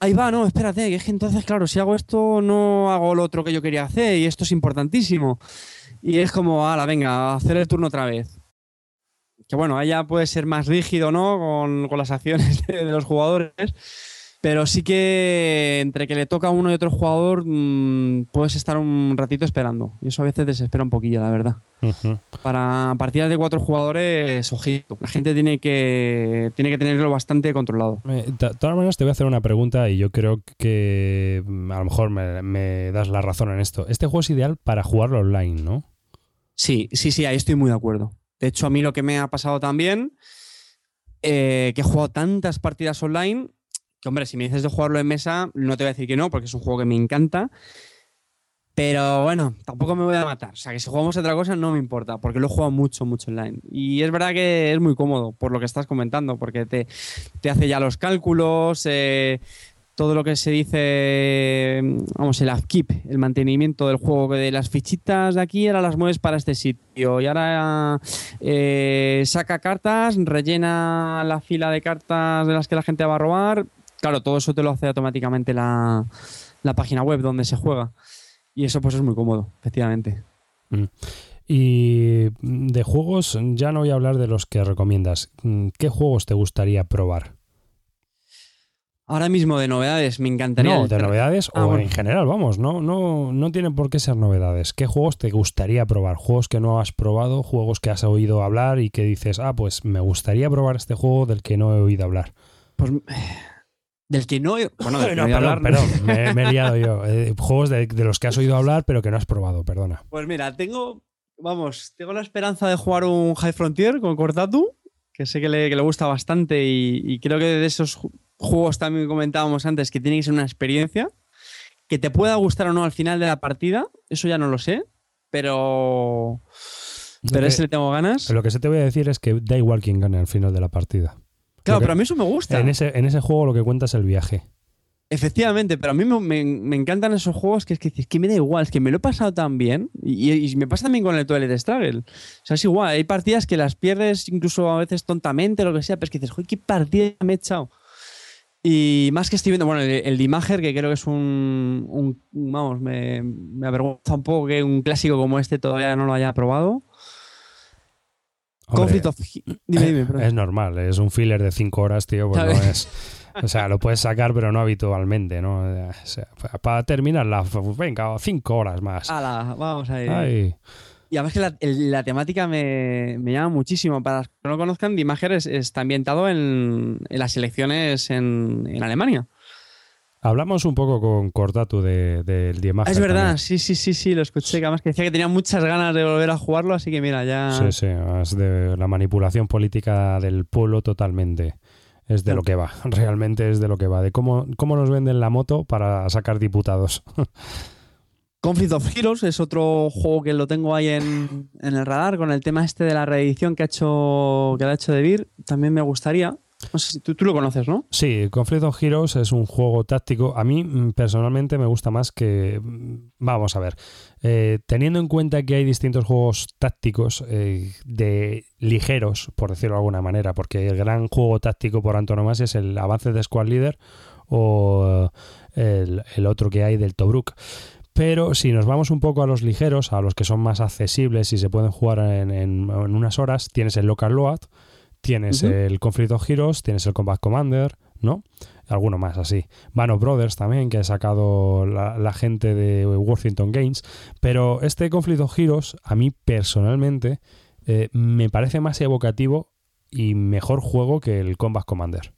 ahí va, no, espérate, que es que entonces, claro, si hago esto, no hago lo otro que yo quería hacer y esto es importantísimo. Y es como, ala, venga, hacer el turno otra vez. Que bueno, allá puede ser más rígido, ¿no? Con, con las acciones de los jugadores pero sí que entre que le toca a uno y otro jugador mm, puedes estar un ratito esperando. Y eso a veces desespera un poquillo, la verdad. Para partidas de cuatro jugadores, ojito. La gente tiene que, tiene que tenerlo bastante controlado. Eh, de todas maneras, te voy a hacer una pregunta y yo creo que mm, a lo mejor me, das la razón en esto. Este juego es ideal para jugarlo online, ¿no? Sí, sí, sí, ahí estoy muy de acuerdo. De hecho, a mí lo que me ha pasado también, eh, que he jugado tantas partidas online, hombre, si me dices de jugarlo en mesa, no te voy a decir que no, porque es un juego que me encanta. Pero bueno, tampoco me voy a matar. O sea, que si jugamos otra cosa no me importa, porque lo he jugado mucho, mucho online. Y es verdad que es muy cómodo, por lo que estás comentando, porque te, te hace ya los cálculos, eh, todo lo que se dice, vamos, el upkeep, el mantenimiento del juego, de las fichitas de aquí, ahora las mueves para este sitio. Y ahora eh, saca cartas, rellena la fila de cartas de las que la gente va a robar, Claro, todo eso te lo hace automáticamente la, página web donde se juega. Y eso pues es muy cómodo, efectivamente. Mm. Y de juegos, ya no voy a hablar de los que recomiendas. Mm, ¿Qué juegos te gustaría probar? Ahora mismo de novedades, me encantaría. No, de novedades ah, o en general, vamos, no, no, no tienen por qué ser novedades. ¿Qué juegos te gustaría probar? Juegos que no has probado, juegos que has oído hablar y que dices, ah, pues me gustaría probar este juego del que no he oído hablar. Pues Del que no. he- Bueno, del que no, no perdón, hablar. perdón, me, me he liado yo. Eh, juegos de, de los que has oído hablar, pero que no has probado, perdona. Pues mira, tengo. Vamos, tengo la esperanza de jugar un High Frontier con Cortatu, que sé que le, que le gusta bastante y, y creo que de esos ju- juegos también comentábamos antes que tiene que ser una experiencia. Que te pueda gustar o no al final de la partida, eso ya no lo sé, pero. Pero ese le tengo ganas. Lo que sí te voy a decir es que da igual quién gane al final de la partida. Claro, que- pero a mí eso me gusta. En ese, en ese juego lo que cuenta es el viaje. Efectivamente, pero a mí me, me- me encantan esos juegos que es que, dices, que me da igual, es que me lo he pasado tan bien y, y me pasa también con el Toilet Struggle. O sea, es igual, hay partidas que las pierdes incluso a veces tontamente, lo que sea, pero es que dices, joder, qué partida me he echado. Y más que estoy viendo, bueno, el, el Dimager, que creo que es un, un- vamos, me, me avergüenza un poco que un clásico como este todavía no lo haya probado. Hombre, Conflict of... Dime, dime, perdón. Es normal, es un filler de 5 horas, tío, pues no es... O sea, lo puedes sacar, pero no habitualmente, ¿no? O sea, pa- para terminarla, venga, 5 horas más. Ala, vamos a ir. Ay, Y además que la, temática me, me llama muchísimo. Para los que no lo conozcan, Dimager es, está ambientado en, en las elecciones en, en Alemania. Hablamos un poco con Cortatu de- del Diemager Ah, es verdad, también. sí, sí, sí, sí, lo escuché. Que además que decía que tenía muchas ganas de volver a jugarlo, así que mira, ya. Sí, sí, es de la manipulación política del pueblo totalmente. Es de lo que va, realmente es de lo que va, de cómo, cómo nos venden la moto para sacar diputados. Conflict of Heroes es otro juego que lo tengo ahí en, en el radar con el tema este de la reedición que ha hecho, que ha hecho De Beer. También me gustaría. No tú, lo conoces, ¿no? Sí, Conflict of Heroes es un juego táctico. A mí mm, personalmente me gusta más que... mm, Vamos a ver. eh, teniendo en cuenta que hay distintos juegos tácticos eh, de ligeros, por decirlo de alguna manera, porque el gran juego táctico por antonomasia es el avance de Squad Leader o eh, el, el otro que hay del Tobruk. Pero si nos vamos un poco a los ligeros, a los que son más accesibles y se pueden jugar en, en- en unas horas, tienes el Local Load, tienes el Conflict of Heroes, tienes el Combat Commander, ¿no? Alguno más así. Band Brothers también, que ha sacado la, la gente de Worthington Games. Pero este Conflict of Heroes, a mí personalmente, eh, me parece más evocativo y mejor juego que el Combat Commander.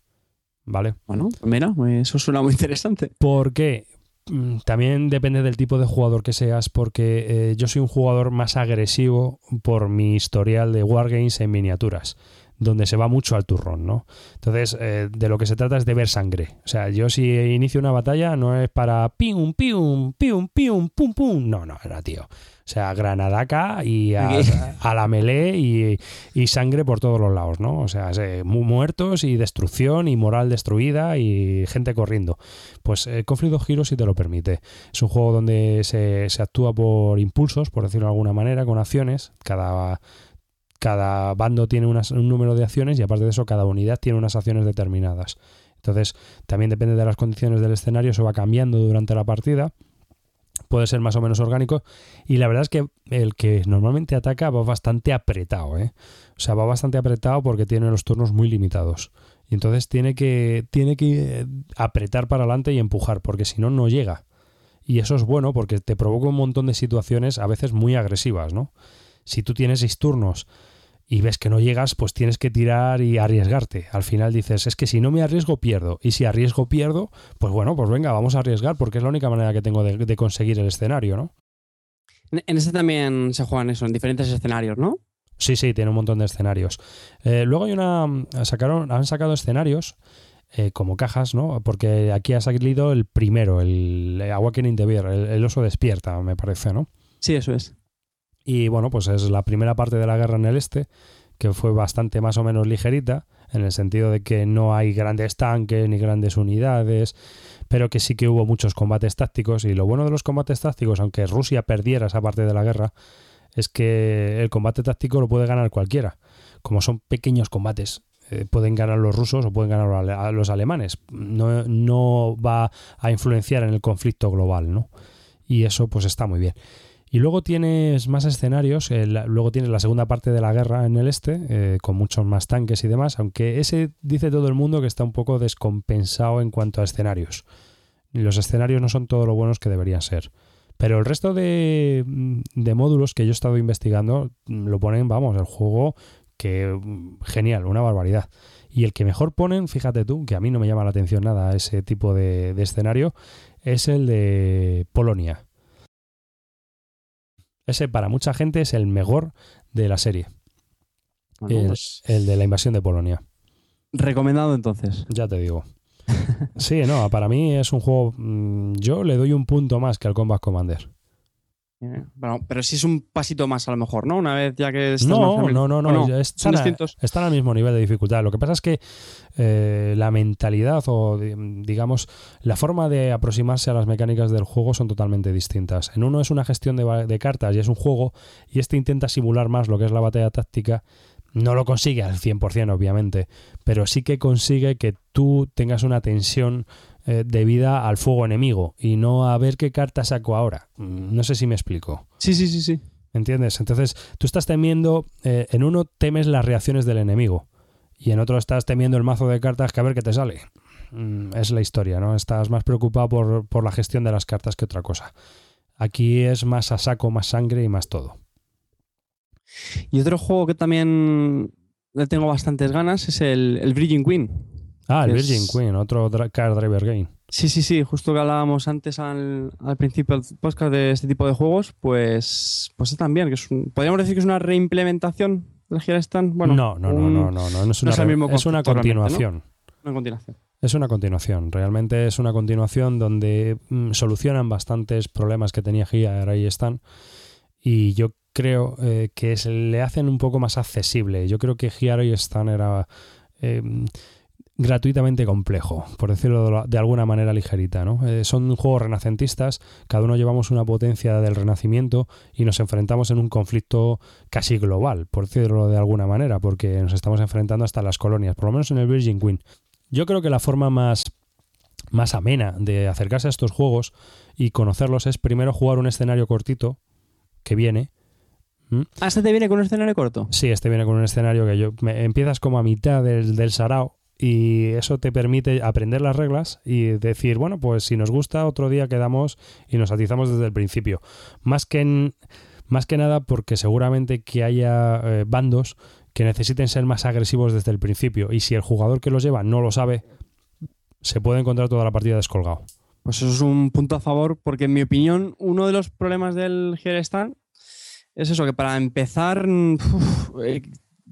¿Vale? Bueno, mira, eso suena muy interesante. ¿Por qué? Mm, También depende del tipo de jugador que seas, porque eh, yo soy un jugador más agresivo por mi historial de Wargames en miniaturas, donde se va mucho al turrón, ¿no? Entonces, eh, de lo que se trata es de ver sangre. O sea, yo si inicio una batalla no es para pium, pium, pium, pium, pum, pum. No, no, era tío. O sea, granadaca y a, la melee y, y sangre por todos los lados, ¿no? O sea, se- mu- muertos y destrucción y moral destruida y gente corriendo. Pues eh, Conflict of Heroes sí te lo permite. Es un juego donde se, se actúa por impulsos, por decirlo de alguna manera, con acciones. Cada, cada bando tiene un número de acciones y aparte de eso cada unidad tiene unas acciones determinadas. Entonces también depende de las condiciones del escenario, eso va cambiando durante la partida. Puede ser más o menos orgánico. Y la verdad es que el que normalmente ataca va bastante apretado. ¿eh? O sea, va bastante apretado porque tiene los turnos muy limitados. Y entonces tiene que, tiene que eh, apretar para adelante y empujar, porque si no, no llega. Y eso es bueno porque te provoca un montón de situaciones a veces muy agresivas, ¿no? Si tú tienes seis turnos y ves que no llegas, pues tienes que tirar y arriesgarte. Al final dices, es que si no me arriesgo, pierdo. Y si arriesgo, pierdo, pues bueno, pues venga, vamos a arriesgar porque es la única manera que tengo de, de conseguir el escenario, ¿no? En este también se juegan eso, en diferentes escenarios, ¿no? Sí, sí, tiene un montón de escenarios. Eh, luego hay una. Sacaron, han sacado escenarios eh, como cajas, ¿no? Porque aquí ha salido el primero, el Awakening the Bear, el, el oso despierta, me parece, ¿no? Sí, eso es. Y bueno, pues es la primera parte de la guerra en el este, que fue bastante más o menos ligerita, en el sentido de que no hay grandes tanques ni grandes unidades, pero que sí que hubo muchos combates tácticos. Y lo bueno de los combates tácticos, aunque Rusia perdiera esa parte de la guerra, es que el combate táctico lo puede ganar cualquiera. Como son pequeños combates, eh, pueden ganar los rusos o pueden ganar a los alemanes. No, no va a influenciar en el conflicto global, ¿no? Y eso pues está muy bien. Y luego tienes más escenarios, eh, luego tienes la segunda parte de la guerra en el este, eh, con muchos más tanques y demás, aunque ese dice todo el mundo que está un poco descompensado en cuanto a escenarios. Los escenarios no son todo lo buenos que deberían ser. Pero el resto de, de módulos que yo he estado investigando mm, lo ponen, vamos, el juego que mm, genial, una barbaridad. Y el que mejor ponen, fíjate tú, que a mí no me llama la atención nada ese tipo de escenario, es el de Polonia. Ese para mucha gente es el mejor de la serie. Bueno, el, pues, el de la invasión de Polonia. recomendado entonces. Ya te digo. Sí, no, para mí es un juego. mm, Yo le doy un punto más que al Combat Commander. Eh, Bueno, pero sí es un pasito más a lo mejor, ¿no? Una vez ya que estás más No, familiar- no, no, ¿O no. Son Están, a- están al mismo nivel de dificultad. Lo que pasa es que eh, la mentalidad o, di- digamos, la forma de aproximarse a las mecánicas del juego son totalmente distintas. En uno es una gestión de, de cartas y es un juego, y este intenta simular más lo que es la batalla táctica. No lo consigue al 100%, obviamente, pero sí que consigue que tú tengas una tensión eh, debida al fuego enemigo y no a ver qué carta saco ahora. Mm, No sé si me explico. Sí, sí, sí, sí. ¿Entiendes? Entonces, tú estás temiendo, eh, en uno temes las reacciones del enemigo y en otro estás temiendo el mazo de cartas que a ver qué te sale. Mm, es la historia, ¿no? Estás más preocupado por, por la gestión de las cartas que otra cosa. Aquí es más a saco, más sangre y más todo. Y otro juego que también le tengo bastantes ganas es el, el Bridging Queen. Ah, el Es- Virgin Queen, otro Car Driver Game. Sí, sí, sí, justo que hablábamos antes al, al principio del podcast de este tipo de juegos, pues, pues también, que es un- podríamos decir que es una reimplementación del Stand. Bueno, no, no, no, un- no, no, no, no es no una, es el mismo es una ¿no? continuación. Una continuación. Es una continuación, realmente es una continuación donde mm, solucionan bastantes problemas que tenía Gear, ahí están. Y yo creo eh, que se le hacen un poco más accesible. Yo creo que Gear y Stan era eh, gratuitamente complejo, por decirlo de alguna manera ligerita. ¿no? Eh, son juegos renacentistas, cada uno llevamos una potencia del renacimiento y nos enfrentamos en un conflicto casi global, por decirlo de alguna manera, porque nos estamos enfrentando hasta las colonias, por lo menos en el Virgin Queen. Yo creo que la forma más, más amena de acercarse a estos juegos y conocerlos es primero jugar un escenario cortito que viene. Ah, ¿este te viene con un escenario corto? Sí, este viene con un escenario que yo me- empiezas como a mitad del, del sarao y eso te permite aprender las reglas y decir, bueno, pues si nos gusta, otro día quedamos y nos atizamos desde el principio. Más que, más que nada porque seguramente que haya eh, bandos que necesiten ser más agresivos desde el principio y si el jugador que los lleva no lo sabe, se puede encontrar toda la partida descolgado. Pues eso es un punto a favor, porque en mi opinión, uno de los problemas del Stand es eso, que para empezar, mm, eh,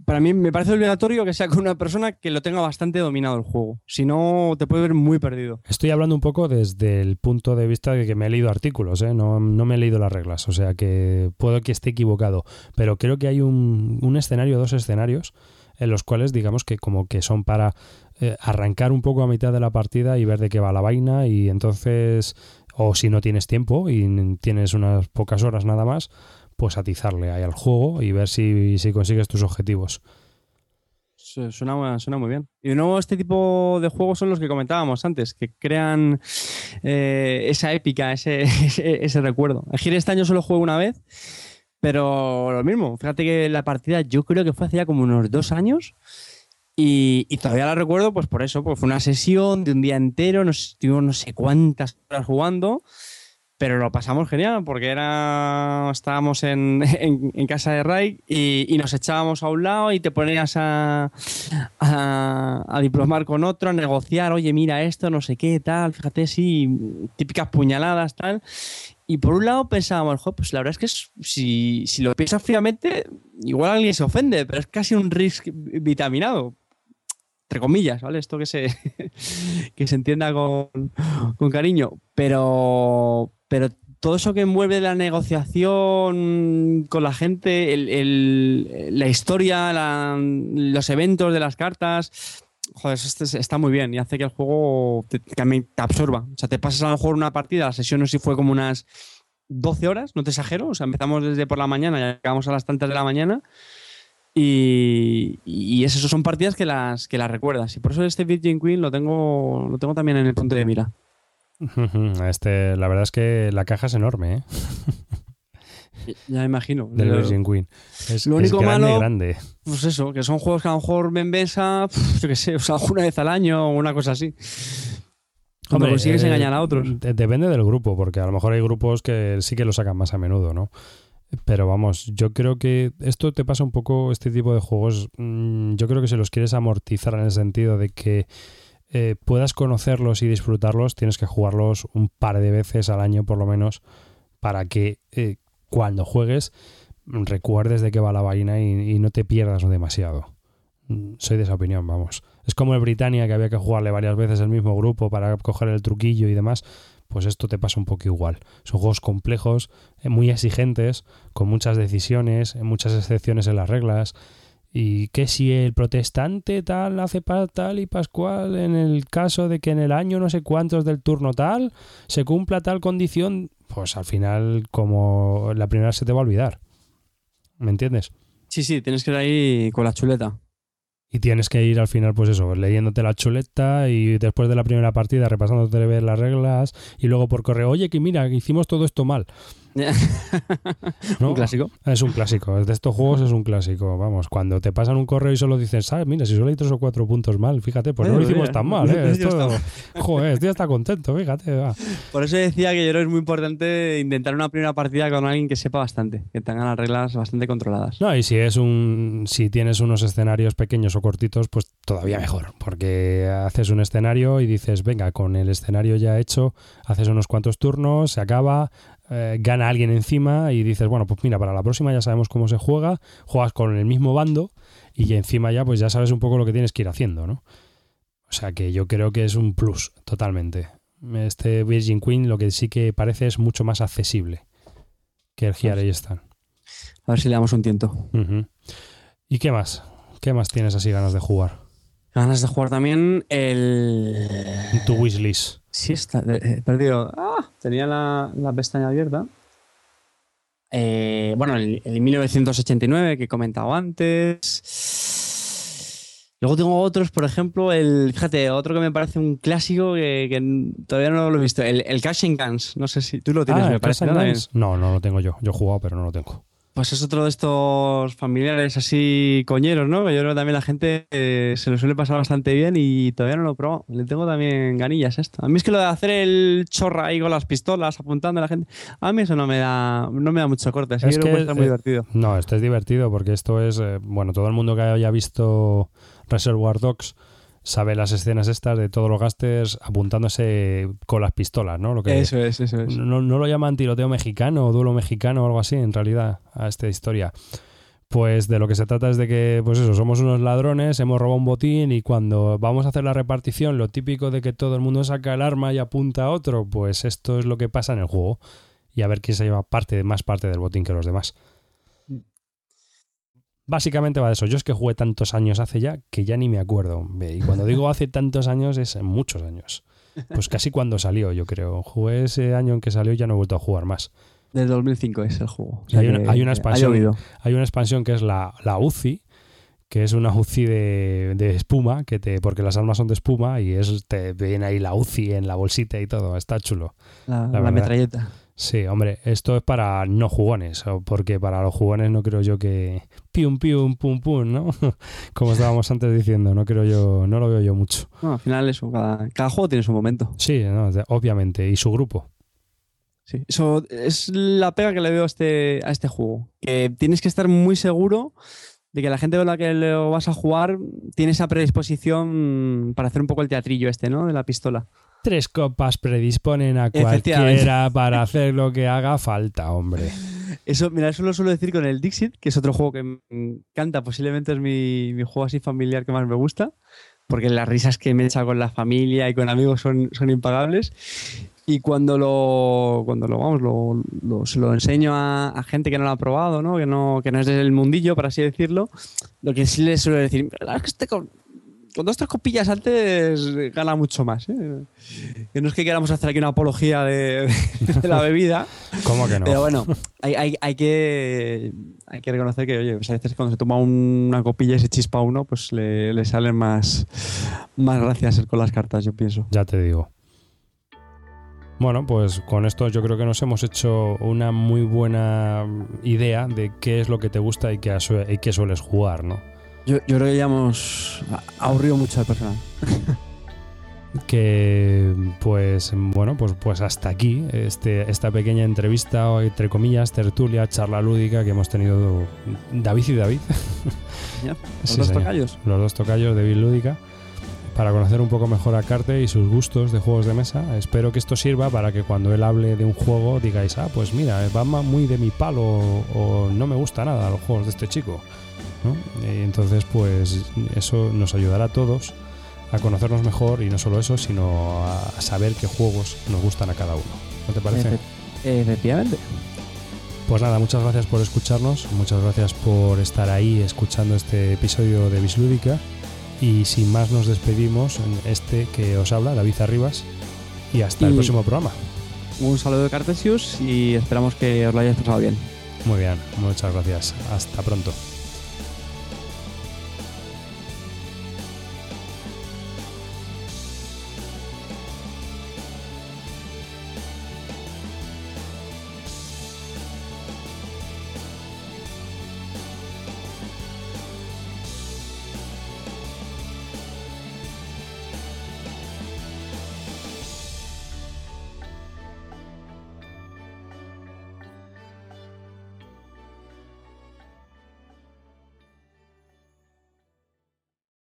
para mí me parece obligatorio que sea con una persona que lo tenga bastante dominado el juego. Si no, te puede ver muy perdido. Estoy hablando un poco desde el punto de vista de que me he leído artículos, ¿eh? no, no me he leído las reglas, o sea que puedo que esté equivocado, pero creo que hay un, escenario, dos escenarios, en los cuales digamos que como que son para eh, arrancar un poco a mitad de la partida y ver de qué va la vaina y entonces, o si no tienes tiempo y tienes unas pocas horas nada más, pues atizarle ahí al juego y ver si, si consigues tus objetivos. Su- Suena, suena muy bien. Y de nuevo, este tipo de juegos son los que comentábamos antes, que crean eh, esa épica, ese, ese, ese recuerdo. El Giro este año solo juego una vez, pero lo mismo. Fíjate que la partida yo creo que fue hace como unos dos años. Y, y todavía la recuerdo, pues por eso, pues fue una sesión de un día entero, nos estuvimos no sé cuántas horas jugando, pero lo pasamos genial, porque era estábamos en, en- casa de Ray y, nos echábamos a un lado y te ponías a, a, diplomar con otro, a negociar, oye, mira esto, no sé qué, tal, fíjate, sí, típicas puñaladas, tal. Y por un lado pensábamos, "Jo, pues la verdad es que si, si lo piensas fríamente, igual alguien se ofende, pero es casi un risk vitaminado. Entre comillas, ¿vale? Esto que se, que se entienda con, con cariño. Pero, pero todo eso que envuelve la negociación con la gente, el- la historia, los eventos de las cartas, joder, esto es- está muy bien y hace que el juego te, absorba. O sea, te pasas a lo mejor una partida, la sesión no sé si fue como unas 12 horas, no te exagero. O sea, empezamos desde por la mañana y acabamos a las tantas de la mañana. Y, y eso son partidas que las, que las recuerdas. Y por eso este Virgin Queen lo tengo, lo tengo también en el punto de mira. Este, la verdad es que la caja es enorme, ¿eh? Ya me imagino. Lo- Virgin Queen. Es, lo es único grande, malo- grande. Pues eso, que son juegos que a lo mejor besa, pf, yo qué sé, o sea, una vez al año o una cosa así. Cuando Hombre, consigues eh, engañar a otros. de- Depende del grupo, porque a lo mejor hay grupos que sí que lo sacan más a menudo, ¿no? Pero vamos, yo creo que esto te pasa un poco, este tipo de juegos, mm, yo creo que si los quieres amortizar en el sentido de que eh, puedas conocerlos y disfrutarlos, tienes que jugarlos un par de veces al año por lo menos para que eh, cuando juegues recuerdes de qué va la vaina y, y no te pierdas demasiado. Mm, Soy de esa opinión, vamos. Es como el Britannia que había que jugarle varias veces el mismo grupo para coger el truquillo y demás. Pues esto te pasa un poco igual. Son juegos complejos, eh, muy exigentes, con muchas decisiones, muchas excepciones en las reglas. Y que si el protestante tal hace tal y pascual en el caso de que en el año no sé cuántos del turno tal se cumpla tal condición, pues al final como la primera se te va a olvidar. ¿Me entiendes? Sí, sí, tienes que ir ahí con la chuleta. Y tienes que ir al final, pues eso, leyéndote la chuleta y después de la primera partida repasándote ver las reglas y luego por correo, oye, que mira, hicimos todo esto mal. ¿no? Un clásico. Es un clásico, de estos juegos es un clásico. Vamos, cuando te pasan un correo y solo dices, ¿sabes? Mira, si solo hay tres o cuatro puntos mal, fíjate, pues no lo Oye, hicimos mira, tan mal, ¿eh? Esto- joder, estoy hasta contento, fíjate. va. Por eso decía que yo creo que es muy importante intentar una primera partida con alguien que sepa bastante, que tenga las reglas bastante controladas. No, y si es un. Si tienes unos escenarios pequeños o cortitos, pues todavía mejor. Porque haces un escenario y dices, venga, con el escenario ya hecho, haces unos cuantos turnos, se acaba, eh, gana alguien encima y dices, bueno, pues mira, para la próxima ya sabemos cómo se juega, juegas con el mismo bando y encima ya, pues ya sabes un poco lo que tienes que ir haciendo, ¿no? O sea que yo creo que es un plus, totalmente. Este Virgin Queen lo que sí que parece es mucho más accesible que el Here y Stan. A ver si le damos un tiento. ¿Y qué más? ¿Qué más tienes así ganas de jugar? Ganas de jugar también el. Tu wishlist. Sí, está. eh, He perdido. Ah, tenía la, la pestaña abierta. Eh, bueno, el, el 1989 que he comentado antes. Luego tengo otros, por ejemplo, el. Fíjate, otro que me parece un clásico que, que todavía no lo he visto. El, el Cash and Guns. No sé si tú lo tienes, Ah, me ¿el parece. ¿no? No, no lo tengo yo. Yo he jugado, pero no lo tengo. Pues es otro de estos familiares así coñeros, ¿no? Yo creo que también la gente eh, se lo suele pasar bastante bien y todavía no lo he probado. Le tengo también ganillas a esto. A mí es que lo de hacer el chorra ahí con las pistolas apuntando a la gente, a mí eso no me da, no me da mucho corte. Así Es que, muy eh, divertido. No, esto es divertido porque esto es. eh, bueno, todo el mundo que haya visto Reservoir Dogs sabe las escenas estas de todos los gasters apuntándose con las pistolas, ¿no? Lo que, Eso es, eso es. no, no lo llaman tiroteo mexicano o duelo mexicano o algo así, en realidad, a esta historia. Pues de lo que se trata es de que, pues eso, somos unos ladrones, hemos robado un botín y cuando vamos a hacer la repartición, lo típico de que todo el mundo saca el arma y apunta a otro, pues esto es lo que pasa en el juego. Y a ver quién se lleva parte, más parte del botín que los demás. Básicamente va de eso. Yo es que jugué tantos años hace ya que ya ni me acuerdo. Y cuando digo hace tantos años es muchos años. Pues casi cuando salió, yo creo. Jugué ese año en que salió y ya no he vuelto a jugar más. Del 2005 es el juego. Hay una- hay una ha expansión. Hay una expansión que es la, la UCI, que es una UCI de, de espuma, que te, porque las armas son de espuma y es, te viene ahí la UCI en la bolsita y todo. Está chulo. La, la metralleta. Sí, hombre, esto es para no jugones, porque para los jugones no creo yo que pium pium pum pum, ¿no? Como estábamos antes diciendo, no creo yo, no lo veo yo mucho. No, al final eso, cada, cada juego tiene su momento. Sí, no, obviamente, y su grupo. Sí, eso es la pega que le veo a este, a este juego. Que tienes que estar muy seguro de que la gente con la que lo vas a jugar tiene esa predisposición para hacer un poco el teatrillo este, ¿no? De la pistola. Tres copas predisponen a cualquiera para hacer lo que haga falta, hombre. Eso, mira, eso lo suelo decir con el Dixit, que es otro juego que me encanta. Posiblemente es mi, mi juego así familiar que más me gusta. Porque las risas que me echa con la familia y con amigos son, son impagables. Y cuando lo, cuando lo vamos, lo, lo- se lo enseño a, a gente que no lo ha probado, ¿no? Que, no, que no es del mundillo, por así decirlo, lo que sí les suelo decir, "La verdad es que este con, dos tres copillas antes eh, gana mucho más. ¿eh? Que no es que queramos hacer aquí una apología de, de la bebida, ¿Cómo que no? pero bueno, hay, hay, hay que, hay que reconocer que, oye, pues a veces cuando se toma una copilla y se chispa uno, pues le, le salen más, más gracias con las cartas, yo pienso. Ya te digo. Bueno, pues con esto yo creo que nos hemos hecho una muy buena idea de qué es lo que te gusta y qué, asue- y qué sueles jugar, ¿no? Yo, yo creo que ya hemos aburrido mucho al personal. que pues bueno, pues, pues hasta aquí este, esta pequeña entrevista, o entre comillas, tertulia, charla lúdica que hemos tenido David y David. Los Sí, dos señor. tocayos. los dos tocayos de Bill Lúdica, para conocer un poco mejor a Carte y sus gustos de juegos de mesa. Espero que esto sirva para que cuando él hable de un juego digáis, ah, pues mira, va ma- muy de mi palo o, o no me gusta nada los juegos de este chico. ¿No? Y entonces, pues eso nos ayudará a todos a conocernos mejor y no solo eso, sino a saber qué juegos nos gustan a cada uno. ¿No te parece? Efe- Efectivamente. Pues nada, muchas gracias por escucharnos, muchas gracias por estar ahí escuchando este episodio de Bislúdica y sin más nos despedimos en este que os habla, David Arribas, y hasta el próximo programa. Un saludo de Cartesius y esperamos que os lo hayáis pasado bien. Muy bien, muchas gracias, hasta pronto.